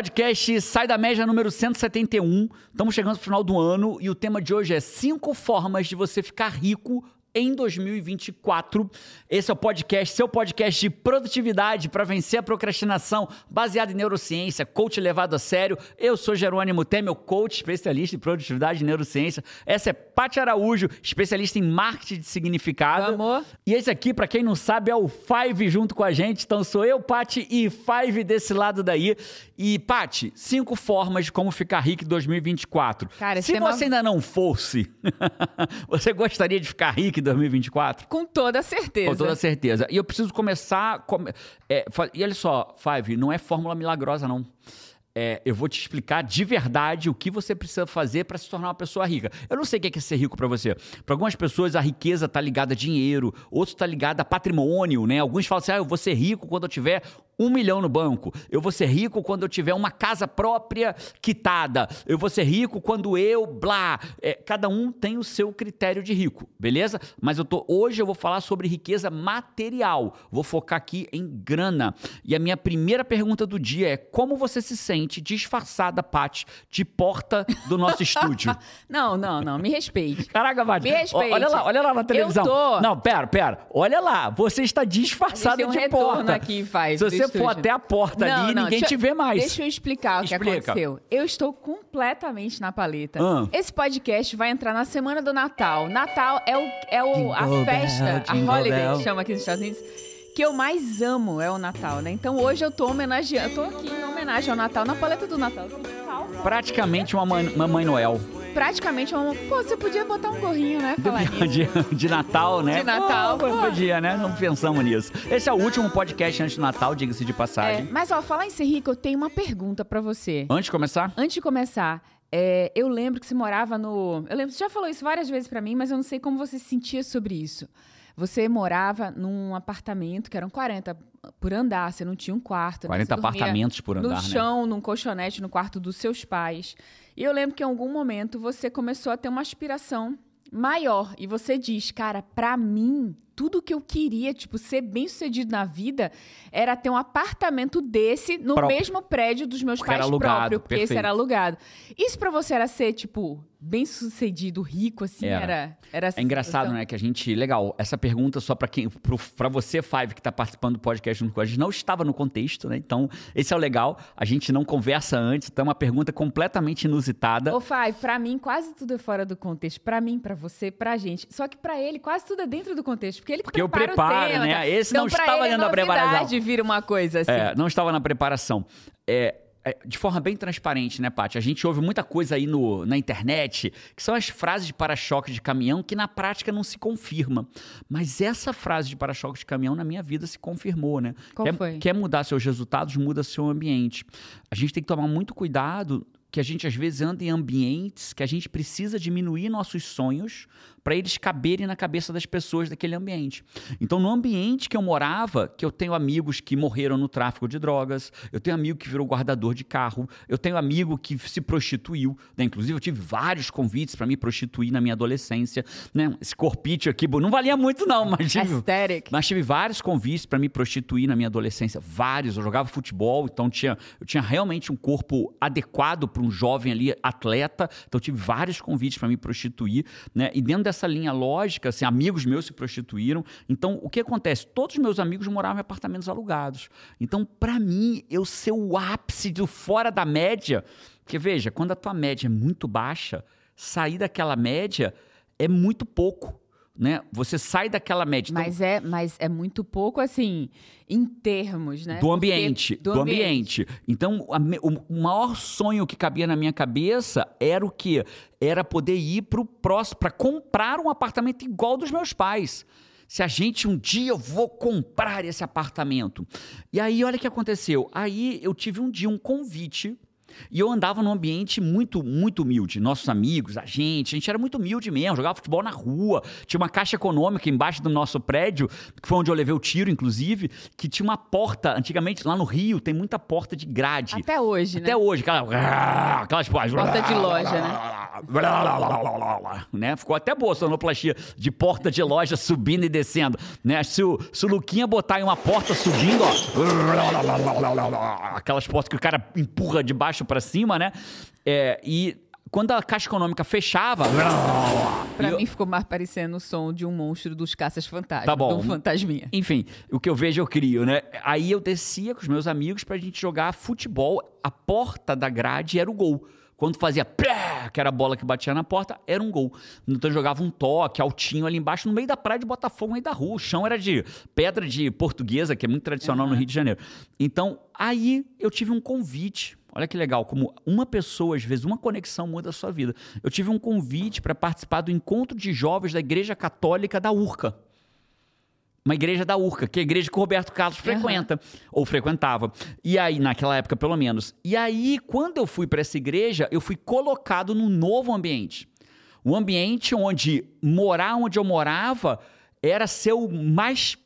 Podcast Sai da Média número 171. Estamos chegando no final do ano e o tema de hoje é cinco formas de você ficar rico em 2024. Esse é o podcast, seu podcast de produtividade para vencer a procrastinação, baseado em neurociência, coach levado a sério. Eu sou Jerônimo Temer, coach especialista em produtividade e neurociência. Essa é Paty Araújo, especialista em marketing de significado. Amor. E esse aqui, para quem não sabe, é o Five junto com a gente. Então sou eu, Paty e Five desse lado daí. E Paty, cinco formas de como ficar rico em 2024. Cara, Se tema- você ainda não fosse, você gostaria de ficar rico em 2024? Com toda certeza. Com toda certeza. E eu preciso começar. come- é, e olha só, Five, não é fórmula milagrosa, não. É, eu vou te explicar de verdade o que você precisa fazer para se tornar uma pessoa rica. Eu não sei o que é ser rico para você. Para algumas pessoas, a riqueza está ligada a dinheiro, outros está ligada a patrimônio, né? Alguns falam assim: ah, eu vou ser rico quando eu tiver um milhão no banco. Eu vou ser rico quando eu tiver uma casa própria quitada. Eu vou ser rico quando eu, blá. É, cada um tem o seu critério de rico, beleza? Mas eu tô hoje eu vou falar sobre riqueza material. Vou focar aqui em grana. E a minha primeira pergunta do dia é: como você se sente disfarçada, Paty, de porta do nosso estúdio? Não, não, não. Me respeite. Caraca, Paty. Me respeite. Olha lá, olha lá na televisão. tô. Não, pera, pera. Olha lá, você está disfarçada de um retorno porta. aqui, Five, Se você for até a porta Não, ali, não, ninguém deixa- te vê mais. Deixa eu explicar o que Explica. aconteceu. Eu estou completamente na paleta. Ah. Esse podcast vai entrar na semana do Natal. Natal é, o, é o, a festa, bell, a holiday, bell. que chama aqui nos Estados Unidos, que eu mais amo é o Natal, né? Então hoje eu tô homenageando, eu tô aqui em homenagem ao Natal, na paleta do Natal. Praticamente uma mãe, mamãe Noel. Praticamente uma... Pô, você podia botar um gorrinho, né? Falar. De, de Natal, né? De Natal, pô. podia, né? Não pensamos nisso. Esse é o último podcast antes do Natal, diga-se de É, passagem. mas ó, falar em ser rico, eu tenho uma pergunta pra você. Antes de começar, Antes de começar, é, eu lembro que você morava no. Eu lembro, você já falou isso várias vezes pra mim, mas eu não sei como você se sentia sobre isso. Você morava num apartamento que eram 40 por andar, você não tinha um quarto. né? 40 Você dormia apartamentos por andar, No né? chão, num colchonete, no quarto dos seus pais. E eu lembro que em algum momento você começou a ter uma aspiração maior. E você diz, cara, pra mim, tudo que eu queria, tipo, ser bem sucedido na vida, era ter um apartamento desse no Próprio. mesmo prédio dos meus Porque pais alugado, próprio, porque esse perfeito. era alugado. Isso pra você era ser, tipo, bem sucedido, rico, assim? Era. Era, era é engraçado, sensação? né? Que a gente. Legal, essa pergunta só pra quem. Pra você, Five, que tá participando do podcast junto com a gente, não estava no contexto, né? Então, esse é o legal. A gente não conversa antes, então é uma pergunta completamente inusitada. Ô, Fai, pra mim, quase tudo é fora do contexto. Pra mim, pra você, pra gente. Só que pra ele, quase tudo é dentro do contexto. Porque ele Porque eu prepara preparo, o tema, né? cara. Esse então, não estava é dentro da preparação. vira uma coisa assim. É, não estava na preparação. É, é, de forma bem transparente, né, Paty? A gente ouve muita coisa aí no, na internet, que são as frases de para-choque de caminhão que na prática não se confirma. Mas essa frase de para-choque de caminhão na minha vida se confirmou, né? Qual quer, foi? quer mudar seus resultados, muda seu ambiente. A gente tem que tomar muito cuidado que a gente às vezes anda em ambientes que a gente precisa diminuir nossos sonhos para eles caberem na cabeça das pessoas daquele ambiente. Então, no ambiente que eu morava, que eu tenho amigos que morreram no tráfico de drogas, eu tenho amigo que virou guardador de carro, eu tenho amigo que se prostituiu, né? Inclusive, eu tive vários convites para me prostituir na minha adolescência, né? Esse corpite aqui, não valia muito não, mas tive, Aesthetic. mas tive vários convites para me prostituir na minha adolescência, vários. Eu jogava futebol, então tinha, eu tinha realmente um corpo adequado para um jovem ali atleta. Então eu tive vários convites para me prostituir, né? E dentro dessa linha lógica, assim, amigos meus se prostituíram. Então o que acontece? Todos os meus amigos moravam em apartamentos alugados. Então para mim eu ser o ápice do fora da média, porque veja, quando a tua média é muito baixa, sair daquela média é muito pouco. Né? Você sai daquela média. Então, Mas é, mas é muito pouco, assim, em termos, né? do Porque- ambiente, do, ambiente. Então, a o maior sonho que cabia na minha cabeça era o quê? Era poder ir pro próximo, para comprar um apartamento igual dos meus pais. Se a gente um dia eu vou comprar esse apartamento. E aí, olha o que aconteceu. Aí eu tive um dia um convite E eu andava num ambiente muito, muito humilde. Nossos amigos, a gente, a gente era muito humilde mesmo, jogava futebol na rua. Tinha uma caixa econômica embaixo do nosso prédio, que foi onde eu levei o tiro, inclusive, que tinha uma porta. Antigamente, lá no Rio, tem muita porta de grade. Até hoje, né? Até hoje, aquela, aquelas porta de loja, né? né? Ficou até boa a sonoplastia de porta de loja subindo e descendo, né? Se o, se o Luquinha botar em uma porta subindo, ó, aquelas portas que o cara empurra de baixo para cima, né? É, e quando a Caixa Econômica fechava. Pra eu... mim ficou mais parecendo o som de um monstro dos caças fantasmas. Tá bom. um fantasminha. Enfim, o que eu vejo eu crio, né? Aí eu descia com os meus amigos pra gente jogar futebol. A porta da grade era o gol. Quando fazia que era a bola que batia na porta, era um gol. Então eu jogava um toque altinho ali embaixo, no meio da praia de Botafogo, no meio da rua. O chão era de pedra de portuguesa, que é muito tradicional uhum. no Rio de Janeiro. Então, aí eu tive um convite. Olha que legal, como uma pessoa, às vezes, uma conexão muda a sua vida. Eu tive um convite para participar do encontro de jovens da Igreja Católica da Urca uma igreja da Urca, que é a igreja que o Roberto Carlos frequenta, uhum. ou frequentava. E aí, naquela época, pelo menos. E aí, quando eu fui para essa igreja, eu fui colocado num novo ambiente. Um ambiente onde morar onde eu morava era ser o mais,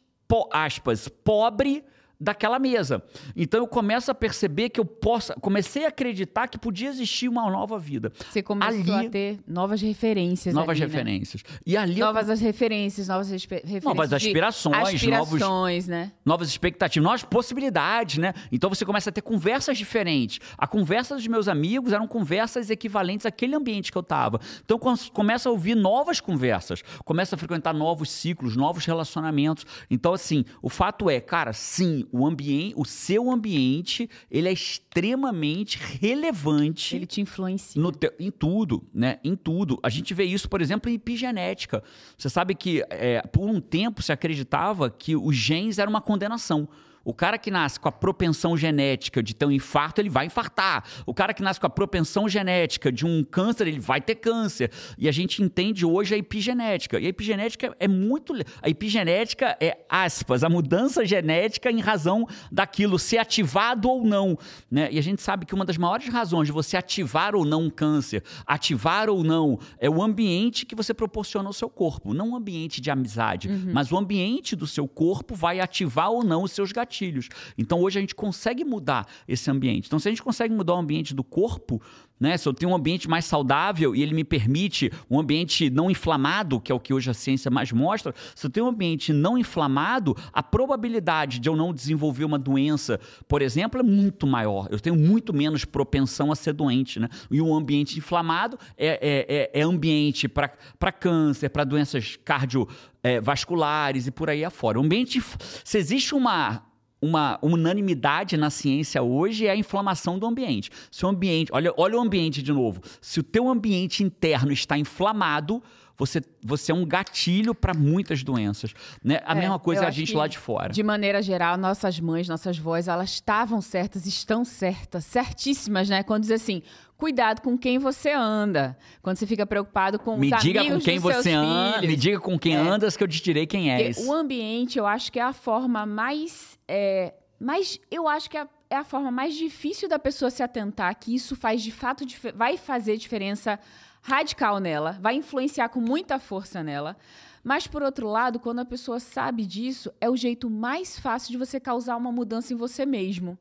aspas, pobre daquela mesa. Então eu começo a perceber que eu posso, comecei a acreditar que podia existir uma nova vida. Você começou ali, a ter novas referências, novas ali, né? referências. Né? E ali novas eu... referências, novas referências, novas aspirações, aspirações, novos, né? Novas expectativas, novas possibilidades, né? Então você começa a ter conversas diferentes. A conversa dos meus amigos eram conversas equivalentes àquele ambiente que eu estava. Então começa a ouvir novas conversas, começa a frequentar novos ciclos, novos relacionamentos. Então assim, o fato é, cara, sim, o ambiente, o seu ambiente, ele é extremamente relevante. Ele te influencia. Te, em tudo, né? Em tudo. A gente vê isso, por exemplo, em epigenética. Você sabe que é, por um tempo se acreditava que os genes eram uma condenação. O cara que nasce com a propensão genética de ter um infarto, ele vai infartar. O cara que nasce com a propensão genética de um câncer, ele vai ter câncer. E a gente entende hoje a epigenética. E a epigenética é muito. A epigenética é, aspas, a mudança genética em razão daquilo ser ativado ou não. Né? E a gente sabe que uma das maiores razões de você ativar ou não um câncer, ativar ou não, é o ambiente que você proporciona ao seu corpo. Não o ambiente de amizade, uhum. mas o ambiente do seu corpo vai ativar ou não os seus gatilhos gatilhos. Então hoje a gente consegue mudar esse ambiente. Então se a gente consegue mudar o ambiente do corpo, né? Se eu tenho um ambiente mais saudável e ele me permite um ambiente não inflamado, que é o que hoje a ciência mais mostra, se eu tenho um ambiente não inflamado, a probabilidade de eu não desenvolver uma doença, por exemplo, é muito maior. Eu tenho muito menos propensão a ser doente, né? E um ambiente inflamado é, é, é, é ambiente para câncer, para doenças cardiovasculares e por aí afora. O ambiente, se existe uma uma unanimidade na ciência hoje é a inflamação do ambiente. Se o ambiente, olha, olha o ambiente de novo. Se o teu ambiente interno está inflamado, você, você é um gatilho para muitas doenças. Né? A é, mesma coisa é a gente lá de fora. De maneira geral, nossas mães, nossas vós, elas estavam certas, estão certas, certíssimas, né? Quando diz assim, cuidado com quem você anda. Quando você fica preocupado com me os diga com quem você anda, me diga com quem é. andas que eu te direi quem é. O ambiente, eu acho que é a forma mais, é, mais eu acho que é a, é a forma mais difícil da pessoa se atentar que isso faz de fato vai fazer diferença radical nela, vai influenciar com muita força nela. Mas, por outro lado, quando a pessoa sabe disso, é o jeito mais fácil de você causar uma mudança em você mesmo.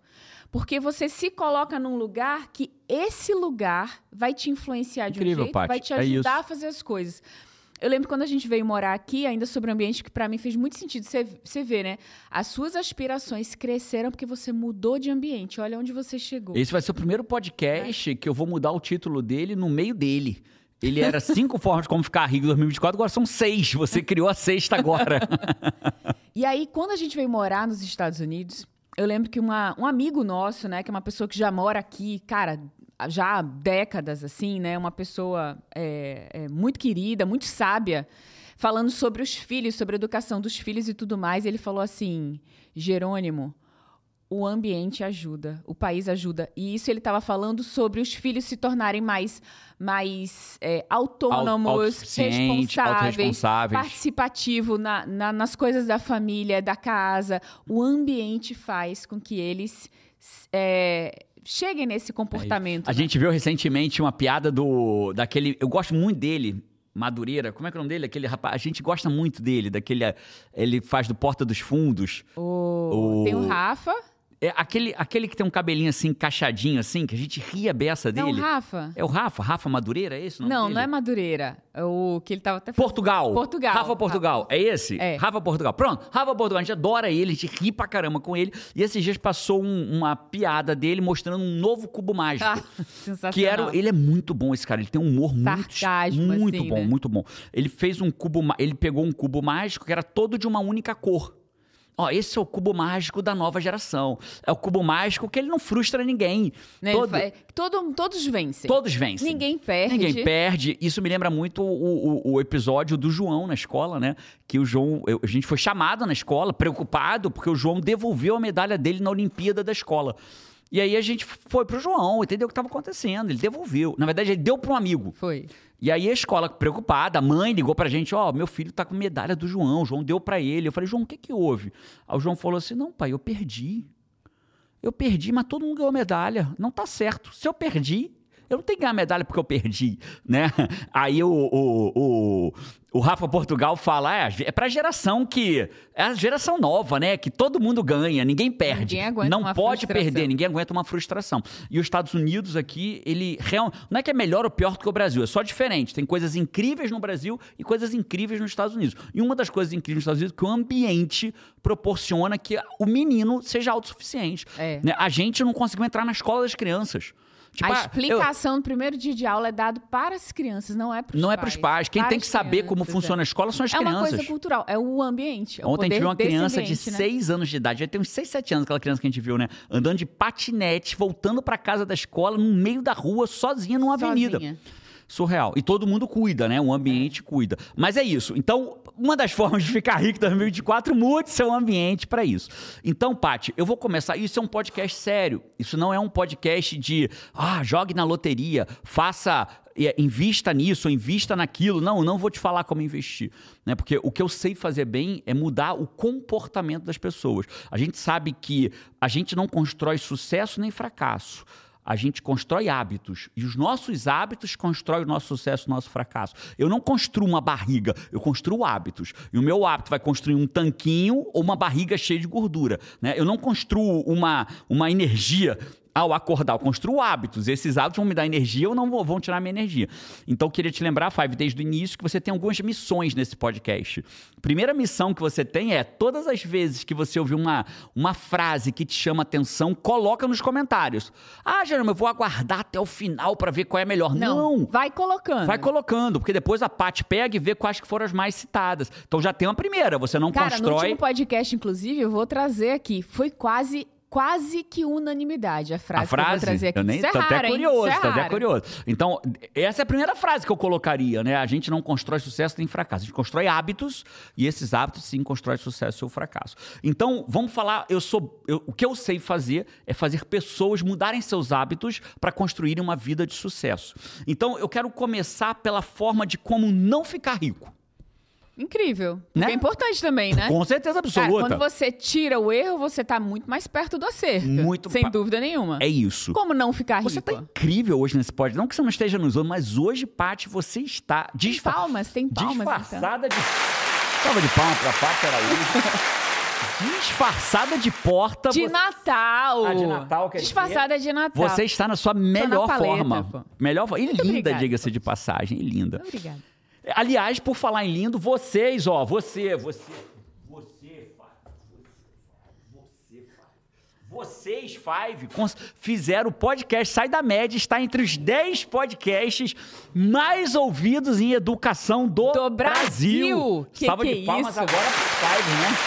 Porque você se coloca num lugar que esse lugar vai te influenciar de Incrível, um jeito, vai te é ajudar é a fazer as coisas. Eu lembro quando a gente veio morar aqui, ainda sobre o ambiente, que para mim fez muito sentido. Você, vê, né? As suas aspirações cresceram porque você mudou de ambiente. Olha onde você chegou. Esse vai ser o primeiro podcast é. que eu vou mudar o título dele no meio dele. Ele era cinco formas de como ficar rico em 2024, agora são seis. Você criou a sexta agora. e aí, quando a gente veio morar nos Estados Unidos, eu lembro que uma, um amigo nosso, né, que é uma pessoa que já mora aqui, cara, já há décadas, assim, né? Uma pessoa é, é, muito querida, muito sábia, falando sobre os filhos, sobre a educação dos filhos e tudo mais. E ele falou assim: Jerônimo, o ambiente ajuda, o país ajuda. E isso ele estava falando sobre os filhos se tornarem mais, mais é, autônomos, responsáveis, participativos na, na, nas coisas da família, da casa. O ambiente faz com que eles é, cheguem nesse comportamento. A né? gente viu recentemente uma piada do daquele. Eu gosto muito dele. Madureira, como é que é o nome dele? Aquele rapaz, a gente gosta muito dele, daquele. Ele faz do Porta dos Fundos. O... O- Tem o Rafa. É aquele, aquele que tem um cabelinho assim, encaixadinho assim, que a gente ria a beça dele. o Rafa. É o Rafa? Rafa Madureira, é esse? o nome Não, dele? não é Madureira. É o que ele tava até falando. Portugal. Portugal. Rafa Portugal. É esse? É. Rafa Portugal. Pronto, Rafa Portugal. A gente adora ele, a gente ri pra caramba com ele. E esses dias passou um- uma piada dele mostrando um novo cubo mágico. Ah, sensacional. Que era, ele é muito bom esse cara, ele tem um humor muito Sarcasmo, muito assim, bom, né? muito bom. Ele fez um cubo, ele pegou um cubo mágico que era todo de uma única cor. Ó, esse é o cubo mágico da nova geração. É o cubo mágico que ele não frustra ninguém. Né, Todo- todo- todos vencem. todos vencem. Ninguém perde. Ninguém perde. Isso me lembra muito o, o- o episódio do João na escola, né? Que o João. eu- a gente foi chamado na escola, preocupado, porque o João devolveu a medalha dele na Olimpíada da escola. E aí a gente foi pro João, entendeu o que estava acontecendo. Ele devolveu. Na verdade, ele deu para um amigo. Foi. E aí a escola preocupada, a mãe ligou pra gente, ó, meu filho tá com medalha do João, o João deu pra ele. Eu falei, João, o que que houve? Aí o João falou assim, não, pai, eu perdi. Eu perdi, mas todo mundo ganhou medalha. Não tá certo. Se eu perdi, eu não tenho que ganhar medalha porque eu perdi, né? Aí o, o, o, o Rafa Portugal fala, é, é pra geração que... É a geração nova, né? Que todo mundo ganha, ninguém perde. Ninguém aguenta não uma pode frustração. perder, ninguém aguenta uma frustração. E os Estados Unidos aqui, ele real, não é que é melhor ou pior do que o Brasil, é só diferente. Tem coisas incríveis no Brasil e coisas incríveis nos Estados Unidos. E uma das coisas incríveis nos Estados Unidos é que o ambiente proporciona que o menino seja autossuficiente. É. Né? A gente não conseguiu entrar na escola das crianças. Tipo, a ah, eu- explicação do primeiro dia de aula é dado para as crianças, não é para os não pais. é para os pais. Quem Para tem que as saber como crianças, funciona é. a escola são as É uma crianças. coisa cultural, é o ambiente. É Ontem a gente viu uma criança de ambiente, né? 6 anos de idade, já tem uns 6, 7 anos aquela criança que a gente viu, né? Andando de patinete, voltando pra casa da escola, no meio da rua, sozinha numa avenida. Surreal. E todo mundo cuida, né? O ambiente cuida. Mas é isso. Então, uma das formas de ficar rico em 2024, mude seu ambiente para isso. Então, Paty, eu vou começar. Isso é um podcast sério. Isso não é um podcast de, ah, jogue na loteria, faça é, invista nisso, invista naquilo. Não, não vou te falar como investir, né? Porque o que eu sei fazer bem é mudar o comportamento das pessoas. A gente sabe que a gente não constrói sucesso nem fracasso. A gente constrói hábitos. E os nossos hábitos constroem o nosso sucesso, o nosso fracasso. Eu não construo uma barriga, eu construo hábitos. E o meu hábito vai construir um tanquinho ou uma barriga cheia de gordura. Né? Eu não construo uma, uma energia ao acordar, eu construo hábitos. Esses hábitos vão me dar energia ou não vão- tirar minha energia. Então, eu queria te lembrar, Five, desde o início, que você tem algumas missões nesse podcast. Primeira missão que você tem é, todas as vezes que você ouvir uma, uma frase que te chama atenção, coloca nos comentários. Ah, Jerônimo, eu vou aguardar até o final para ver qual é a melhor. Não, Não. vai colocando. Vai colocando, porque depois a Paty pega e vê quais que foram as mais citadas. Então já tem uma primeira, você não Cara, no constrói. último podcast, inclusive, eu vou trazer aqui. Foi quase, quase que unanimidade a frase, A frase, que eu vou trazer aqui. eu nem Isso é tô até curioso, Isso é tô até curioso. Então, essa é a primeira frase que eu colocaria, né? A gente não constrói sucesso nem fracasso, a gente constrói hábitos e esses hábitos sim constroem sucesso ou fracasso. Então, vamos falar, eu sou, eu- o que eu sei fazer é fazer pessoas mudarem seus hábitos para construírem uma vida de sucesso. Então, eu quero começar pela forma de como não ficar rico. Incrível. Né? É importante também, né? Com certeza Cara, absoluta. quando você tira o erro, você tá muito mais perto do acerto. Muito Sem dúvida nenhuma. É isso. Como não ficar rico? Você tá incrível hoje nesse podcast. Não que você não esteja nos outros, mas hoje, Paty, você está Tem disfa palmas, tem palmas. então. disfarçada de. Salva de palmas pra Paty Araújo. disfarçada de porta. De você- Natal. Ah, de Natal, quer dizer? Disfarçada de Natal. Você está na sua melhor paleta, forma. pô. Melhor forma. E linda, obrigada, diga-se de passagem. E linda. Obrigada. Aliás, por falar em lindo, vocês, ó, você, você, você, Five, você, Five, vocês, Five, fizeram o podcast Sai da Média, está entre os 10 podcasts mais ouvidos em educação do, Do Brasil. Que Salva que de é palmas agora pro Five, né?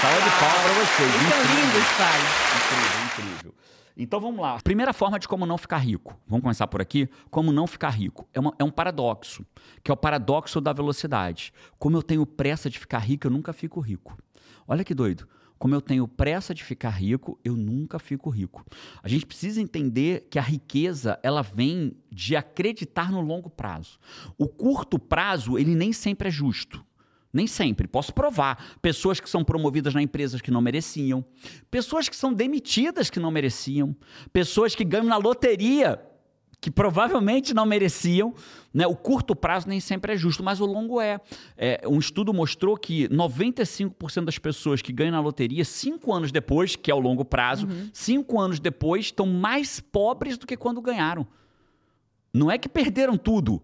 Salva de palmas pra vocês. Incrível. lindos, pai. Incrível, incrível. Então vamos lá. Primeira forma de como não ficar rico. Vamos começar por aqui. Como não ficar rico. É, uma- é um paradoxo, que é o paradoxo da velocidade. Como eu tenho pressa de ficar rico, eu nunca fico rico. Olha que doido. Como eu tenho pressa de ficar rico, eu nunca fico rico. A gente precisa entender que a riqueza, ela vem de acreditar no longo prazo. O curto prazo, ele nem sempre é justo. Nem sempre. Posso provar. Pessoas que são promovidas na empresas que não mereciam. Pessoas que são demitidas que não mereciam. Pessoas que ganham na loteria que provavelmente não mereciam. Né? O curto prazo nem sempre é justo, mas o longo é. é um estudo mostrou que 95% das pessoas que ganham na loteria, cinco anos depois, que é o longo prazo, uhum. cinco anos depois, estão mais pobres do que quando ganharam. Não é que perderam tudo,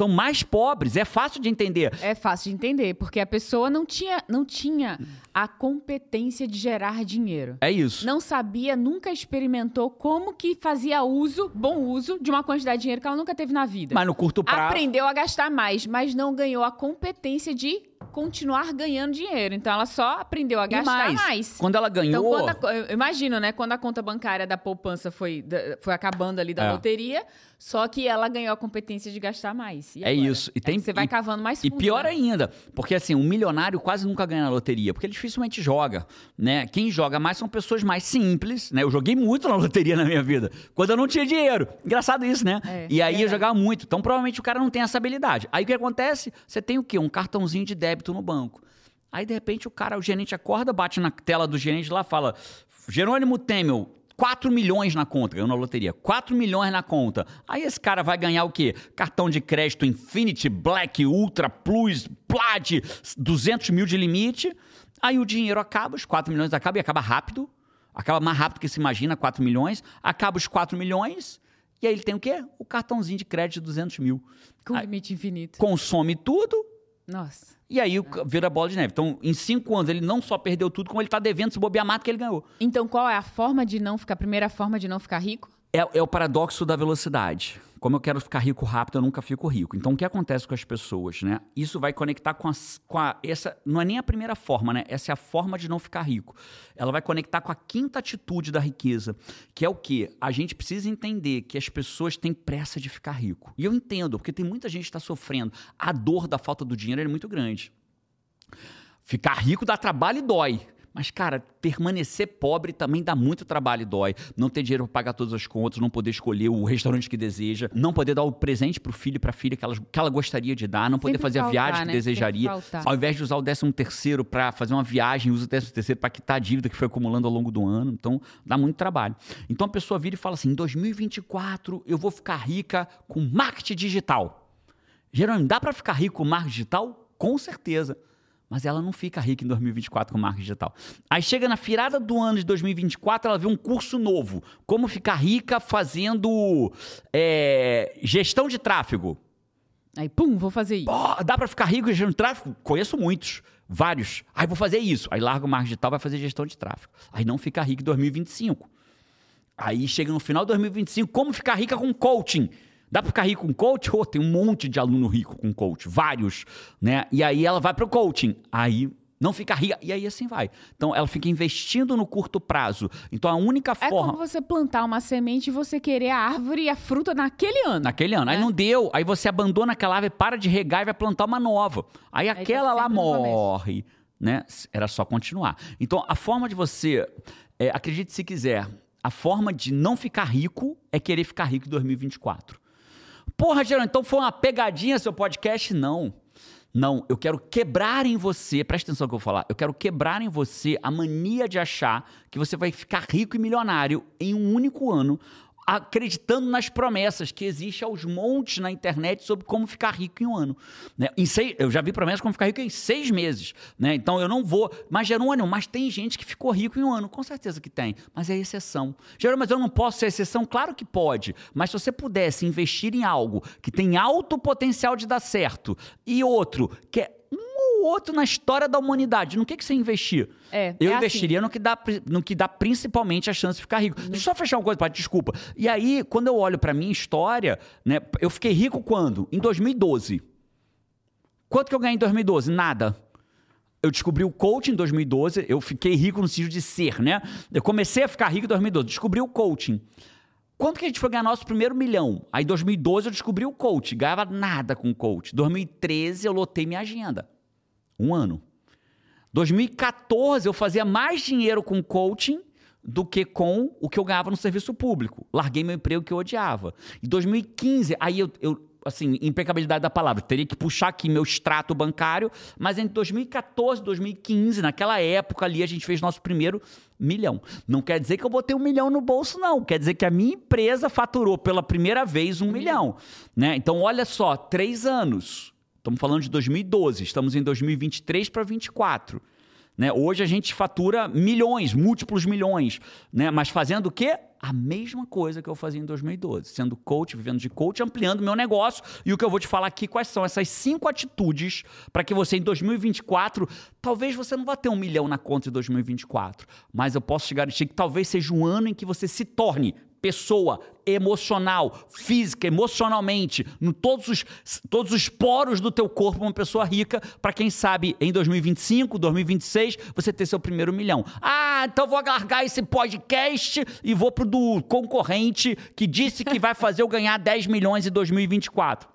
estão mais pobres. É fácil de entender. É fácil de entender, porque a pessoa não tinha, não tinha a competência de gerar dinheiro. É isso. Não sabia, nunca experimentou como que fazia uso, bom uso, de uma quantidade de dinheiro que ela nunca teve na vida. Mas no curto prazo. Aprendeu a gastar mais, mas não ganhou a competência de continuar ganhando dinheiro. Então ela só aprendeu a gastar mais. mais. Quando ela ganhou. Então, quando a, eu imagino, né? Quando a conta bancária da poupança foi, foi acabando ali da é. loteria, só que ela ganhou a competência de gastar mais. é isso. E tem, você vai cavando mais fundo. E pior né? ainda, porque assim, um milionário quase nunca ganha na loteria, porque ele dificilmente joga, né? Quem joga mais são pessoas mais simples, né? Eu joguei muito na loteria na minha vida, quando eu não tinha dinheiro. Engraçado isso, né? É, e aí é eu jogava muito. Então provavelmente o cara não tem essa habilidade. Aí o que acontece? Você tem o quê? Um cartãozinho de débito no banco. Aí, de repente, o cara, o gerente acorda, bate na tela do gerente lá, fala: Jerônimo Temel, 4 milhões na conta, ganhou na loteria. 4 milhões na conta. Aí esse cara vai ganhar o quê? Cartão de crédito Infinity, Black, Ultra, Plus, Plat, 200 mil de limite. Aí o dinheiro acaba, os 4 milhões acabam e acaba rápido. Acaba mais rápido que se imagina, 4 milhões. Acaba os 4 milhões. E aí ele tem o quê? O cartãozinho de crédito de 200 mil. Com limite infinito. Consome tudo. Nossa. E aí vira bola de neve. Então, em cinco anos, ele não só perdeu tudo, como ele está devendo se bobear mais que ele ganhou. Então, qual é a forma de não ficar, a primeira forma de não ficar rico? É, é, o paradoxo da velocidade. Como eu quero ficar rico rápido, eu nunca fico rico. Então, o que acontece com as pessoas, né? Isso vai conectar com, as, com a. Essa não é nem a primeira forma, né? Essa é a forma de não ficar rico. Ela vai conectar com a quinta atitude da riqueza, que é o quê? A gente precisa entender que as pessoas têm pressa de ficar rico. E eu entendo, porque tem muita gente que está sofrendo. A dor da falta do dinheiro é muito grande. Ficar rico dá trabalho e dói. Mas, cara, permanecer pobre também dá muito trabalho e dói. Não ter dinheiro para pagar todas as contas, não poder escolher o restaurante que deseja, não poder dar o presente pro filho e pra filha que ela, que ela gostaria de dar, não poder Sempre fazer faltar, a viagem né? que desejaria. Ao invés de usar o décimo terceiro para fazer uma viagem, usa o décimo terceiro para quitar a dívida que foi acumulando ao longo do ano. Então, dá muito trabalho. Então, a pessoa vira e fala assim: em 2024 eu vou ficar rica com marketing digital. Jerônimo, dá para ficar rico com marketing digital? Com certeza mas ela não fica rica em 2024 com marketing digital. Aí chega na virada do ano de 2024, ela vê um curso novo. Como ficar rica fazendo é, gestão de tráfego. Aí, pum, vou fazer isso. Dá para ficar rico gestão de tráfego? Conheço muitos, vários. Aí vou fazer isso. Aí larga o marketing digital, vai fazer gestão de tráfego. Aí não fica rico em 2025. Aí chega no final de 2025, como ficar rica com coaching? Dá para ficar rico com coach? Oh, tem um monte de aluno rico com coach, vários, né? E aí ela vai para o coaching. Aí não fica rica. E aí assim vai. Então ela fica investindo no curto prazo. Então a única forma. É como você plantar uma semente e você querer a árvore e a fruta naquele ano. Naquele ano. Né? Aí não deu. Aí você abandona aquela árvore, para de regar e vai plantar uma nova. Aí, aí aquela lá morre. Né? Era só continuar. Então a forma de você. É, acredite se quiser. A forma de não ficar rico é querer ficar rico em 2024. Porra, Gerão, então foi uma pegadinha seu podcast? Não. Não, eu quero quebrar em você, presta atenção no que eu vou falar, eu quero quebrar em você a mania de achar que você vai ficar rico e milionário em um único ano, acreditando nas promessas que existem aos montes na internet sobre como ficar rico em um ano. Né? Em seis, eu já vi promessas como ficar rico em seis meses. Né? Então eu não vou. Mas, Jerônimo, mas tem gente que ficou rico em um ano. Com certeza que tem. Mas é exceção. Jerônimo, mas eu não posso ser exceção? Claro que pode. Mas se você pudesse investir em algo que tem alto potencial de dar certo e outro que é outro na história da humanidade. No que, que você investir? É, eu é investiria assim. no, que dá, no que dá principalmente a chance de ficar rico. Deixa eu só fechar uma coisa, pai, desculpa. E aí, quando eu olho para minha história, né, eu fiquei rico quando? Em 2012. Quanto que eu ganhei em 2012? Nada. Eu descobri o coaching em 2012, eu fiquei rico no sentido de ser, né? Eu comecei a ficar rico em 2012, descobri o coaching. Quando que a gente foi ganhar nosso primeiro milhão? Aí em 2012 eu descobri o coach, ganhava nada com o coach. 2013 eu lotei minha agenda. Um ano. 2014 eu fazia mais dinheiro com coaching do que com o que eu ganhava no serviço público. Larguei meu emprego que eu odiava. Em 2015, aí eu, eu assim, impecabilidade da palavra. Teria que puxar aqui meu extrato bancário, mas entre 2014 e 2015, naquela época ali, a gente fez nosso primeiro milhão. Não quer dizer que eu botei um milhão no bolso, não. Quer dizer que a minha empresa faturou pela primeira vez um milhão. Né? Então, olha só, três anos. Estamos falando de 2012, estamos em 2023 para 2024. Né? Hoje a gente fatura milhões, múltiplos milhões, né? mas fazendo o quê? A mesma coisa que eu fazia em 2012, sendo coach, vivendo de coach, ampliando meu negócio. E o que eu vou te falar aqui, quais são essas cinco atitudes para que você em 2024, talvez você não vá ter um milhão na conta em 2024, mas eu posso te garantir que talvez seja um ano em que você se torne pessoa, emocional, física, emocionalmente, em todos os, todos os poros do teu corpo, uma pessoa rica, para quem sabe em 2025, 2026, você ter seu primeiro milhão. Ah, então vou largar esse podcast e vou pro do concorrente que disse que vai fazer eu ganhar 10 milhões em 2024.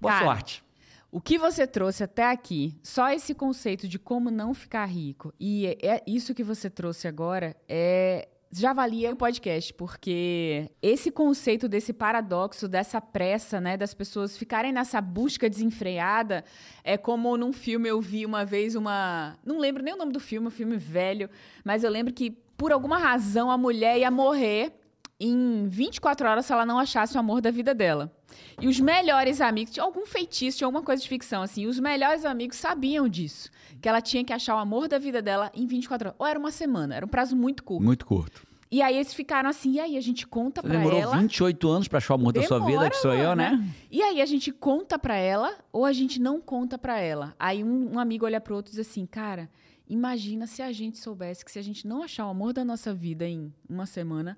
Boa Cara, sorte. O que você trouxe até aqui, só esse conceito de como não ficar rico, e é, é isso que você trouxe agora, é já valia o podcast, porque esse conceito desse paradoxo, dessa pressa, né, das pessoas ficarem nessa busca desenfreada, é como num filme eu vi uma vez uma. Não lembro nem o nome do filme, um filme velho, mas eu lembro que, por alguma razão, a mulher ia morrer em 24 horas se ela não achasse o amor da vida dela. E os melhores amigos, tinha algum feitiço, tinha alguma coisa de ficção, assim, os melhores amigos sabiam disso. Que ela tinha que achar o amor da vida dela em 24 horas. Ou era uma semana, era um prazo muito curto. Muito curto. E aí eles ficaram assim, e aí a gente conta Você pra demorou ela. 28 anos para achar o amor da sua vida, que sou eu, mano, né? E aí a gente conta pra ela ou a gente não conta pra ela. Aí um, um amigo olha pro outro e diz assim, cara, imagina se a gente soubesse que se a gente não achar o amor da nossa vida em uma semana,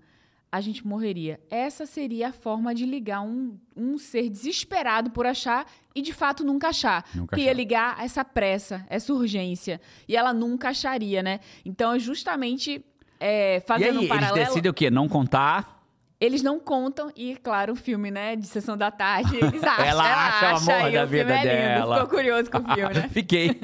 a gente morreria. Essa seria a forma de ligar um, um ser desesperado por achar e de fato nunca achar. Nunca que ia achar. ligar essa pressa, essa urgência. E ela nunca acharia, né? Então é justamente é, E fazendo aí, um eles paralelo. decidem o quê? Não contar? Eles não contam, e claro, o filme, né, de sessão da tarde, eles acham. Ela acha o amor da vida é dela. Ficou curioso com o filme, né? Fiquei.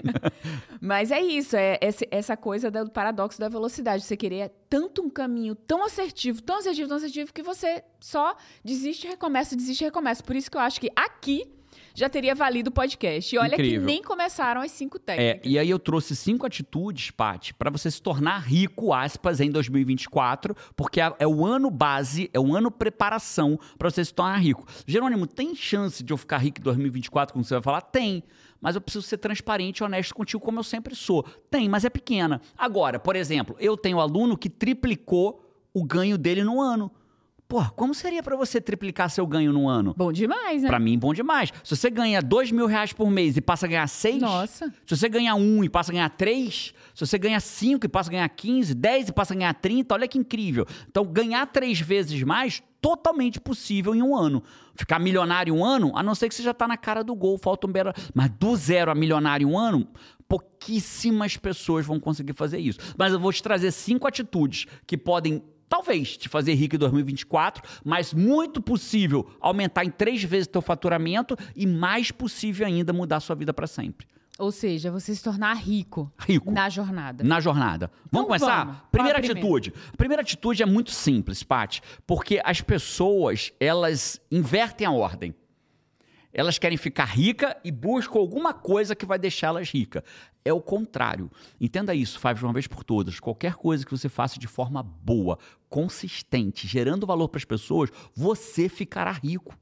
Mas é isso, é essa coisa do paradoxo da velocidade. Você querer tanto um caminho tão assertivo, tão assertivo, tão assertivo, que você só desiste e recomeça, desiste e recomeça. Por isso que eu acho que aqui já teria valido o podcast. E olha Incrível. que nem começaram as cinco É, técnicas. e aí eu trouxe cinco atitudes, Paty, para você se tornar rico, aspas, em 2024, porque é é o ano base, é o ano preparação para você se tornar rico. Jerônimo, tem chance de eu ficar rico em 2024, como você vai falar? Tem. Mas eu preciso ser transparente e honesto contigo, como eu sempre sou. Tem, mas é pequena. Agora, por exemplo, eu tenho um aluno que triplicou o ganho dele no ano. Pô, como seria para você triplicar seu ganho no ano? Bom demais, né? Pra mim, bom demais. Se você ganha dois mil reais por mês e passa a ganhar seis, Nossa. se você ganha um e passa a ganhar três, se você ganha cinco e passa a ganhar 15, 10 e passa a ganhar 30, olha que incrível. Então, ganhar três vezes mais, totalmente possível em um ano. Ficar milionário em um ano, a não ser que você já tá na cara do gol, falta um belo... Mas do zero a milionário em um ano, pouquíssimas pessoas vão conseguir fazer isso. Mas eu vou te trazer cinco atitudes que podem talvez te fazer rico em 2024, mas muito possível aumentar em três vezes teu faturamento e mais possível ainda mudar sua vida para sempre. Ou seja, você se tornar rico, Rico. na jornada. Na jornada. Vamos Então começar? vamos. Primeira atitude. A primeira atitude é muito simples, Paty, porque as pessoas, elas invertem a ordem. Elas querem ficar rica e buscam alguma coisa que vai deixá-las ricas. É o contrário. Entenda isso, Five, de uma vez por todas. Qualquer coisa que você faça de forma boa, consistente, gerando valor para as pessoas, você ficará rico.